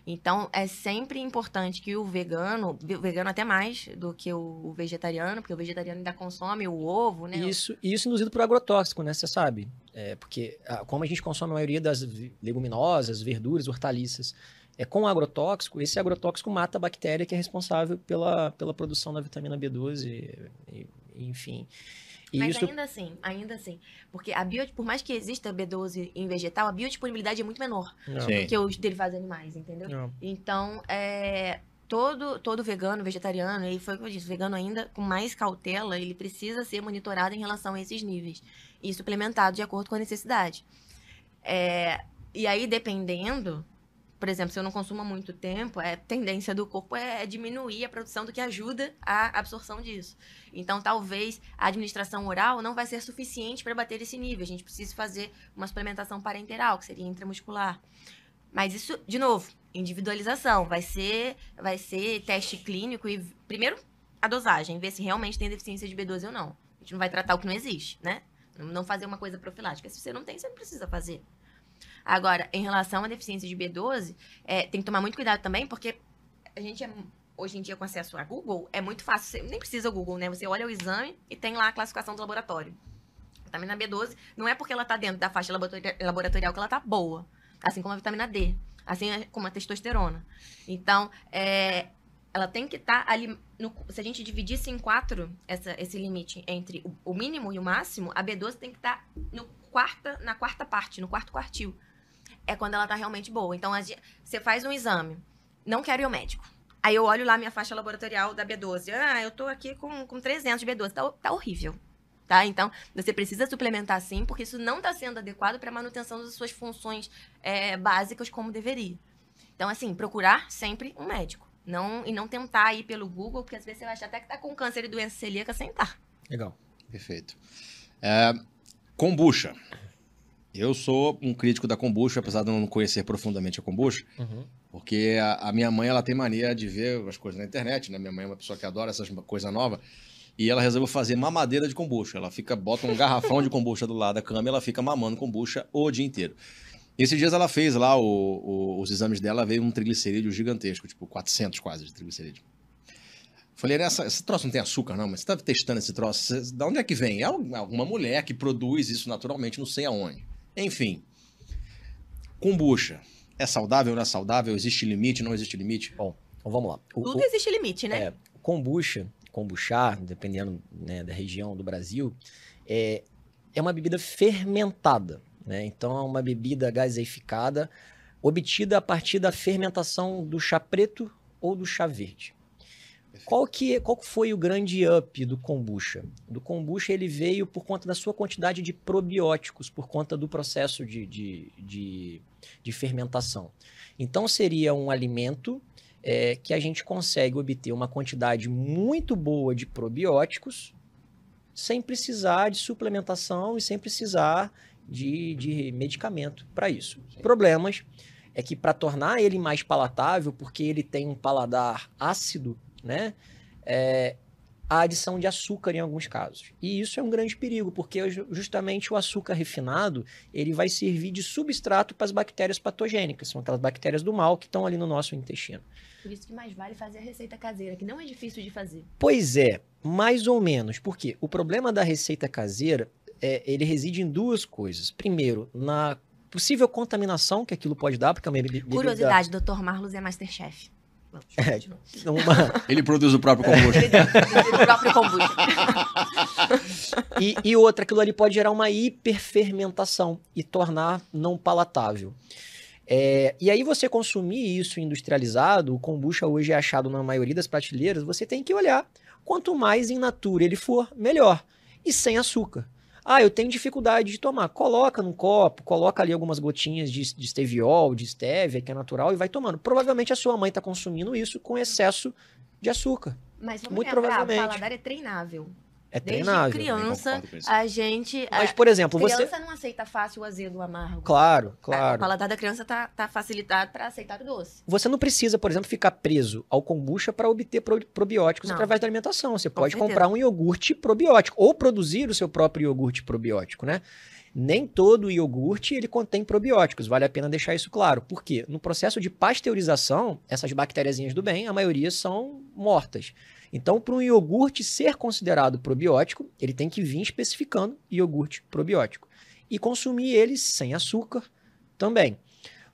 Então, é sempre importante que o vegano, o vegano até mais do que o vegetariano, porque o vegetariano ainda consome o ovo, né? Isso, isso induzido por agrotóxico, né? Você sabe. É, porque como a gente consome a maioria das leguminosas, verduras, hortaliças, é com agrotóxico, esse agrotóxico mata a bactéria que é responsável pela, pela produção da vitamina B12, e- e- enfim. E Mas isso ainda assim, ainda assim. Porque a bio, por mais que exista B12 em vegetal, a biodisponibilidade é muito menor Sim. do que os derivados animais, entendeu? não. Então, é, todo, todo vegano, vegetariano, e foi o que eu disse, vegano ainda com mais cautela, ele precisa ser monitorado em relação a esses níveis. E suplementado de acordo com a necessidade. É, e aí, dependendo, por exemplo, se eu não consumo há muito tempo, é tendência do corpo é diminuir a produção do que ajuda a absorção disso. Então, talvez a administração oral não vai ser suficiente para bater esse nível. A gente precisa fazer uma suplementação parenteral, que seria intramuscular. Mas isso, de novo, individualização. Vai ser, vai ser teste clínico e, primeiro, a dosagem, ver se realmente tem deficiência de B12 ou não. A gente não vai tratar o que não existe, né? Não fazer uma coisa profilática. Se você não tem, você não precisa fazer. Agora, em relação à deficiência de B12, é, tem que tomar muito cuidado também, porque a gente é, hoje em dia, com acesso a Google, é muito fácil. Você nem precisa o Google, né? Você olha o exame e tem lá a classificação do laboratório. A vitamina B12 não é porque ela está dentro da faixa laboratorial que ela está boa, assim como a vitamina D, assim como a testosterona. Então, é, ela tem que estar tá ali. No, se a gente dividisse em quatro essa, esse limite entre o, o, mínimo e o máximo, a B12 tem que estar tá na quarta parte, no quarto quartil é quando ela tá realmente boa. Então, você faz um exame, não quero ir ao médico. Aí eu olho lá minha faixa laboratorial da B12. Ah, eu tô aqui com, com 300 de B12. Tá, tá horrível. Tá? Então, você precisa suplementar sim, porque isso não está sendo adequado para a manutenção das suas funções é, básicas como deveria. Então, assim, procurar sempre um médico. Não, e não tentar ir pelo Google, porque às vezes você vai achar até que tá com câncer e doença celíaca sem estar. Legal. Perfeito. É, kombucha. Eu sou um crítico da kombucha, apesar de não conhecer profundamente a kombucha, uhum. porque a, a, minha mãe ela tem mania de ver as coisas na internet, né? Minha mãe é uma pessoa que adora essas coisas novas. E ela resolveu fazer mamadeira de kombucha. Ela fica, bota um garrafão de kombucha do lado da cama e ela fica mamando kombucha o dia inteiro. Esses dias ela fez lá o, o, os exames dela, veio um triglicerídeo gigantesco, tipo 400 quase de triglicerídeo. Falei, essa, esse troço não tem açúcar, não, mas você está testando esse troço. Você, de onde é que vem? É alguma mulher que produz isso naturalmente, não sei aonde. Enfim. Kombucha. É saudável, não é saudável? Existe limite, não existe limite? Bom, então vamos lá. O, Tudo o, existe limite, né? É, kombucha, kombuchar, dependendo né, da região do Brasil, é, é uma bebida fermentada. Né? Então, é uma bebida gaseificada obtida a partir da fermentação do chá preto ou do chá verde. Qual que, qual foi o grande up do kombucha? Do kombucha ele veio por conta da sua quantidade de probióticos, por conta do processo de, de, de, de fermentação. Então seria um alimento é, que a gente consegue obter uma quantidade muito boa de probióticos sem precisar de suplementação e sem precisar de, de medicamento para isso. Sim. Problemas é que para tornar ele mais palatável, porque ele tem um paladar ácido, né? É, a adição de açúcar em alguns casos. E isso é um grande perigo, porque justamente o açúcar refinado, ele vai servir de substrato para as bactérias patogênicas, são aquelas bactérias do mal que estão ali no nosso intestino. Por isso que mais vale fazer a receita caseira, que não é difícil de fazer. Pois é, mais ou menos, porque o problema da receita caseira, é, ele reside em duas coisas. Primeiro, na possível contaminação que aquilo pode dar, porque é uma bebida... Curiosidade, Dr. Marlos é Masterchef. É, uma... Ele produz o próprio kombucha. Ele produz o próprio kombucha. e, e outra, aquilo ali pode gerar uma hiperfermentação e tornar não palatável. É, e aí você consumir isso industrializado, o kombucha hoje é achado na maioria das prateleiras, você tem que olhar. Quanto mais in natura ele for, melhor. E sem açúcar. Ah, eu tenho dificuldade de tomar. Coloca num copo, coloca ali algumas gotinhas de, de steviol, de stevia, que é natural, e vai tomando. Provavelmente a sua mãe está consumindo isso com excesso de açúcar. Mas vamos Muito lembrar, provavelmente. o paladar é treinável. É treinável. Desde criança, a gente... Mas, por exemplo, criança você... criança não aceita fácil o azedo, o amargo. Claro, claro. O paladar da criança tá, tá facilitado para aceitar o doce. Você não precisa, por exemplo, ficar preso ao kombucha para obter probióticos não. através da alimentação. Você pode comprar um iogurte probiótico ou produzir o seu próprio iogurte probiótico, né? Nem todo iogurte ele contém probióticos, vale a pena deixar isso claro. Por quê? No processo de pasteurização, essas bactériazinhas do bem, a maioria são mortas. Então, para um iogurte ser considerado probiótico, ele tem que vir especificando iogurte probiótico. E consumir ele sem açúcar também.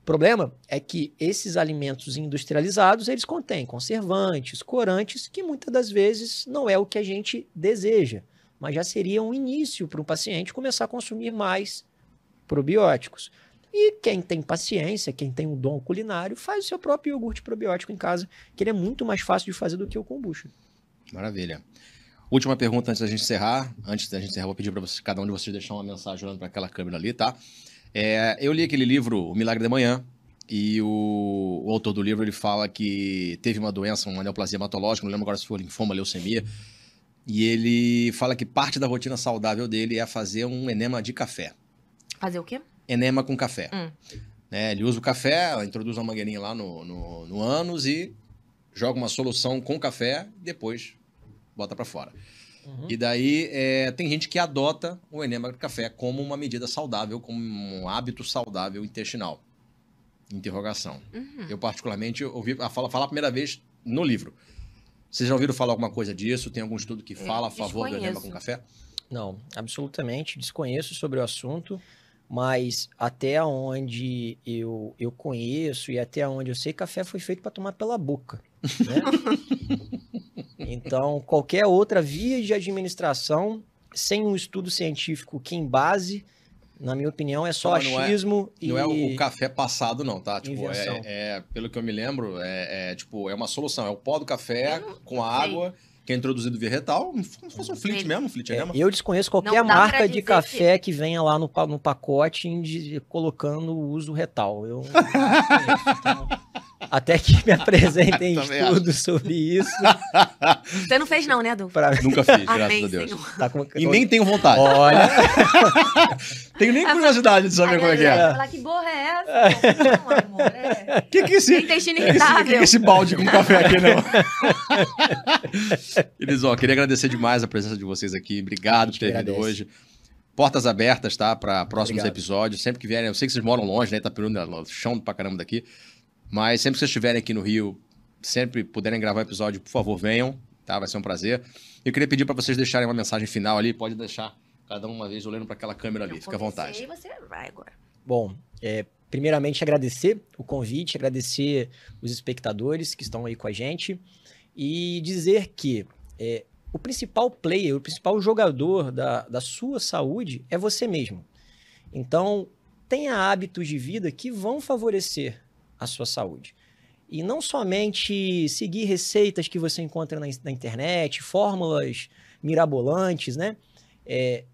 O problema é que esses alimentos industrializados, eles contêm conservantes, corantes, que muitas das vezes não é o que a gente deseja, mas já seria um início para o paciente começar a consumir mais probióticos. E quem tem paciência, quem tem um dom culinário, faz o seu próprio iogurte probiótico em casa, que ele é muito mais fácil de fazer do que o kombucha. Maravilha. Última pergunta antes da gente encerrar. Antes da gente encerrar, vou pedir para cada um de vocês deixar uma mensagem olhando para aquela câmera ali, tá? É, eu li aquele livro, O Milagre da Manhã, E o, o autor do livro ele fala que teve uma doença, uma neoplasia hematológica, não lembro agora se foi linfoma, leucemia. E ele fala que parte da rotina saudável dele é fazer um enema de café. Fazer o quê? Enema com café. Hum. Né, ele usa o café, introduz uma mangueirinha lá no, no, no ânus e joga uma solução com café depois bota para fora. Uhum. E daí é, tem gente que adota o enema de café como uma medida saudável, como um hábito saudável intestinal. Interrogação. Uhum. Eu, particularmente, ouvi a fala, falar a primeira vez no livro. Vocês já ouviram falar alguma coisa disso? Tem algum estudo que fala a favor do enema com café? Não, absolutamente. Desconheço sobre o assunto, mas até onde eu, eu conheço e até onde eu sei, café foi feito para tomar pela boca. Né? então, qualquer outra via de administração, sem um estudo científico que embase, na minha opinião, é só não é- achismo e. Não é o café passado, não, tá? Tipo, é, é- pelo que eu me lembro, é, é, tipo, é uma solução. É o pó do café Eu não- com não a água, que é introduzido via retal, como se fosse um flit sei. mesmo, um flit É, eu desconheço qualquer Não marca de café que... venha lá no, no pacote de- colocando o uso retal. Eu não conheço, então, até que me apresentem estudos sobre isso. Você não fez não, né, Du? Pra... Nunca fiz, graças Amém, a Deus. Tá com... E nem tenho vontade. Olha, Tenho nem curiosidade de saber como é que é. falar, que borra é essa? Não, amor, é. O que que é esse... Intestino que que é esse- que que é irritável. esse balde com café aqui, não? Eles, ó, queria agradecer demais a presença de vocês aqui. Obrigado por ter vindo hoje. Portas abertas, tá? Para próximos Obrigado. episódios. Sempre que vierem, eu sei que vocês moram longe, né? Itaperuna, no chão pra caramba daqui. Mas sempre que vocês estiverem aqui no Rio, sempre puderem gravar episódio, por favor, venham, tá? Vai ser um prazer. Eu queria pedir para vocês deixarem uma mensagem final ali. Pode deixar cada um uma vez olhando para aquela câmera ali. Eu Fica à vontade. você vai agora. bom, é, primeiramente agradecer o convite, agradecer os espectadores que estão aí com a gente e dizer que é, o principal player, o principal jogador da, da sua saúde é você mesmo. Então, tenha hábitos de vida que vão favorecer a sua saúde. E não somente seguir receitas que você encontra na, na internet, fórmulas mirabolantes, né? É,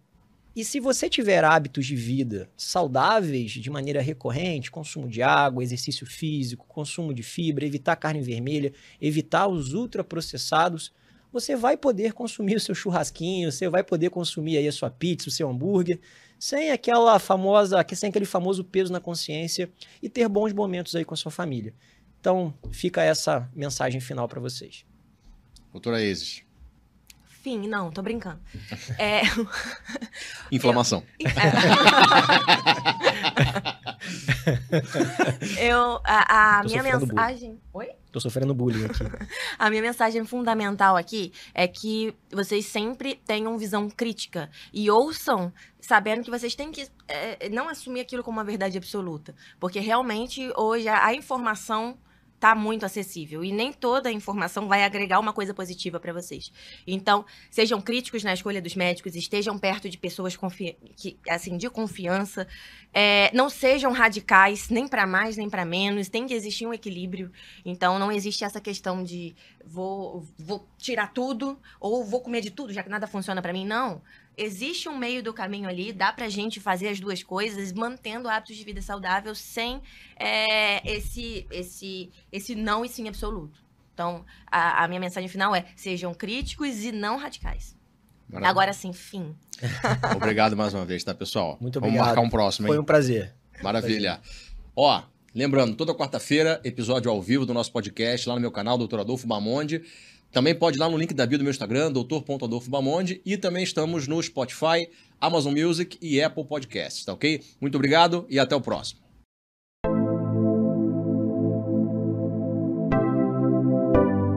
e se você tiver hábitos de vida saudáveis de maneira recorrente, consumo de água, exercício físico, consumo de fibra, evitar carne vermelha, evitar os ultraprocessados, você vai poder consumir o seu churrasquinho, você vai poder consumir aí a sua pizza, o seu hambúrguer, sem aquela famosa, sem aquele famoso peso na consciência e ter bons momentos aí com a sua família. Então, fica essa mensagem final para vocês. Doutora Isis, Fim, não, tô brincando. É, inflamação. eu, a, a Tô minha sofrendo bullying. mensagem. Oi? Tô sofrendo bullying aqui. A minha mensagem fundamental aqui é que vocês sempre tenham visão crítica e ouçam sabendo que vocês têm que é, não assumir aquilo como uma verdade absoluta. Porque realmente hoje a, a informação tá muito acessível e nem toda a informação vai agregar uma coisa positiva para vocês. Então, sejam críticos na escolha dos médicos, estejam perto de pessoas que, assim, de confiança, é, não sejam radicais nem para mais nem para menos, tem que existir um equilíbrio. Então, não existe essa questão de vou, vou tirar tudo ou vou comer de tudo, já que nada funciona para mim. Não. Existe um meio do caminho ali, dá pra gente fazer as duas coisas, mantendo hábitos de vida saudável sem é, esse, esse, esse não e sim absoluto. Então, a, a minha mensagem final é: sejam críticos e não radicais. Maravilha. Agora sim, fim. Obrigado mais uma vez, tá, pessoal? Muito Vamos obrigado. marcar um próximo, hein? Foi um prazer. Maravilha. Ó, lembrando, toda quarta-feira, episódio ao vivo do nosso podcast lá no meu canal, Dr. Adolfo Bamonde. Também pode ir lá no link da bio do meu Instagram, doutor.adolfo Bamonde. E também estamos no Spotify, Amazon Music e Apple Podcasts, tá ok? Muito obrigado e até o próximo.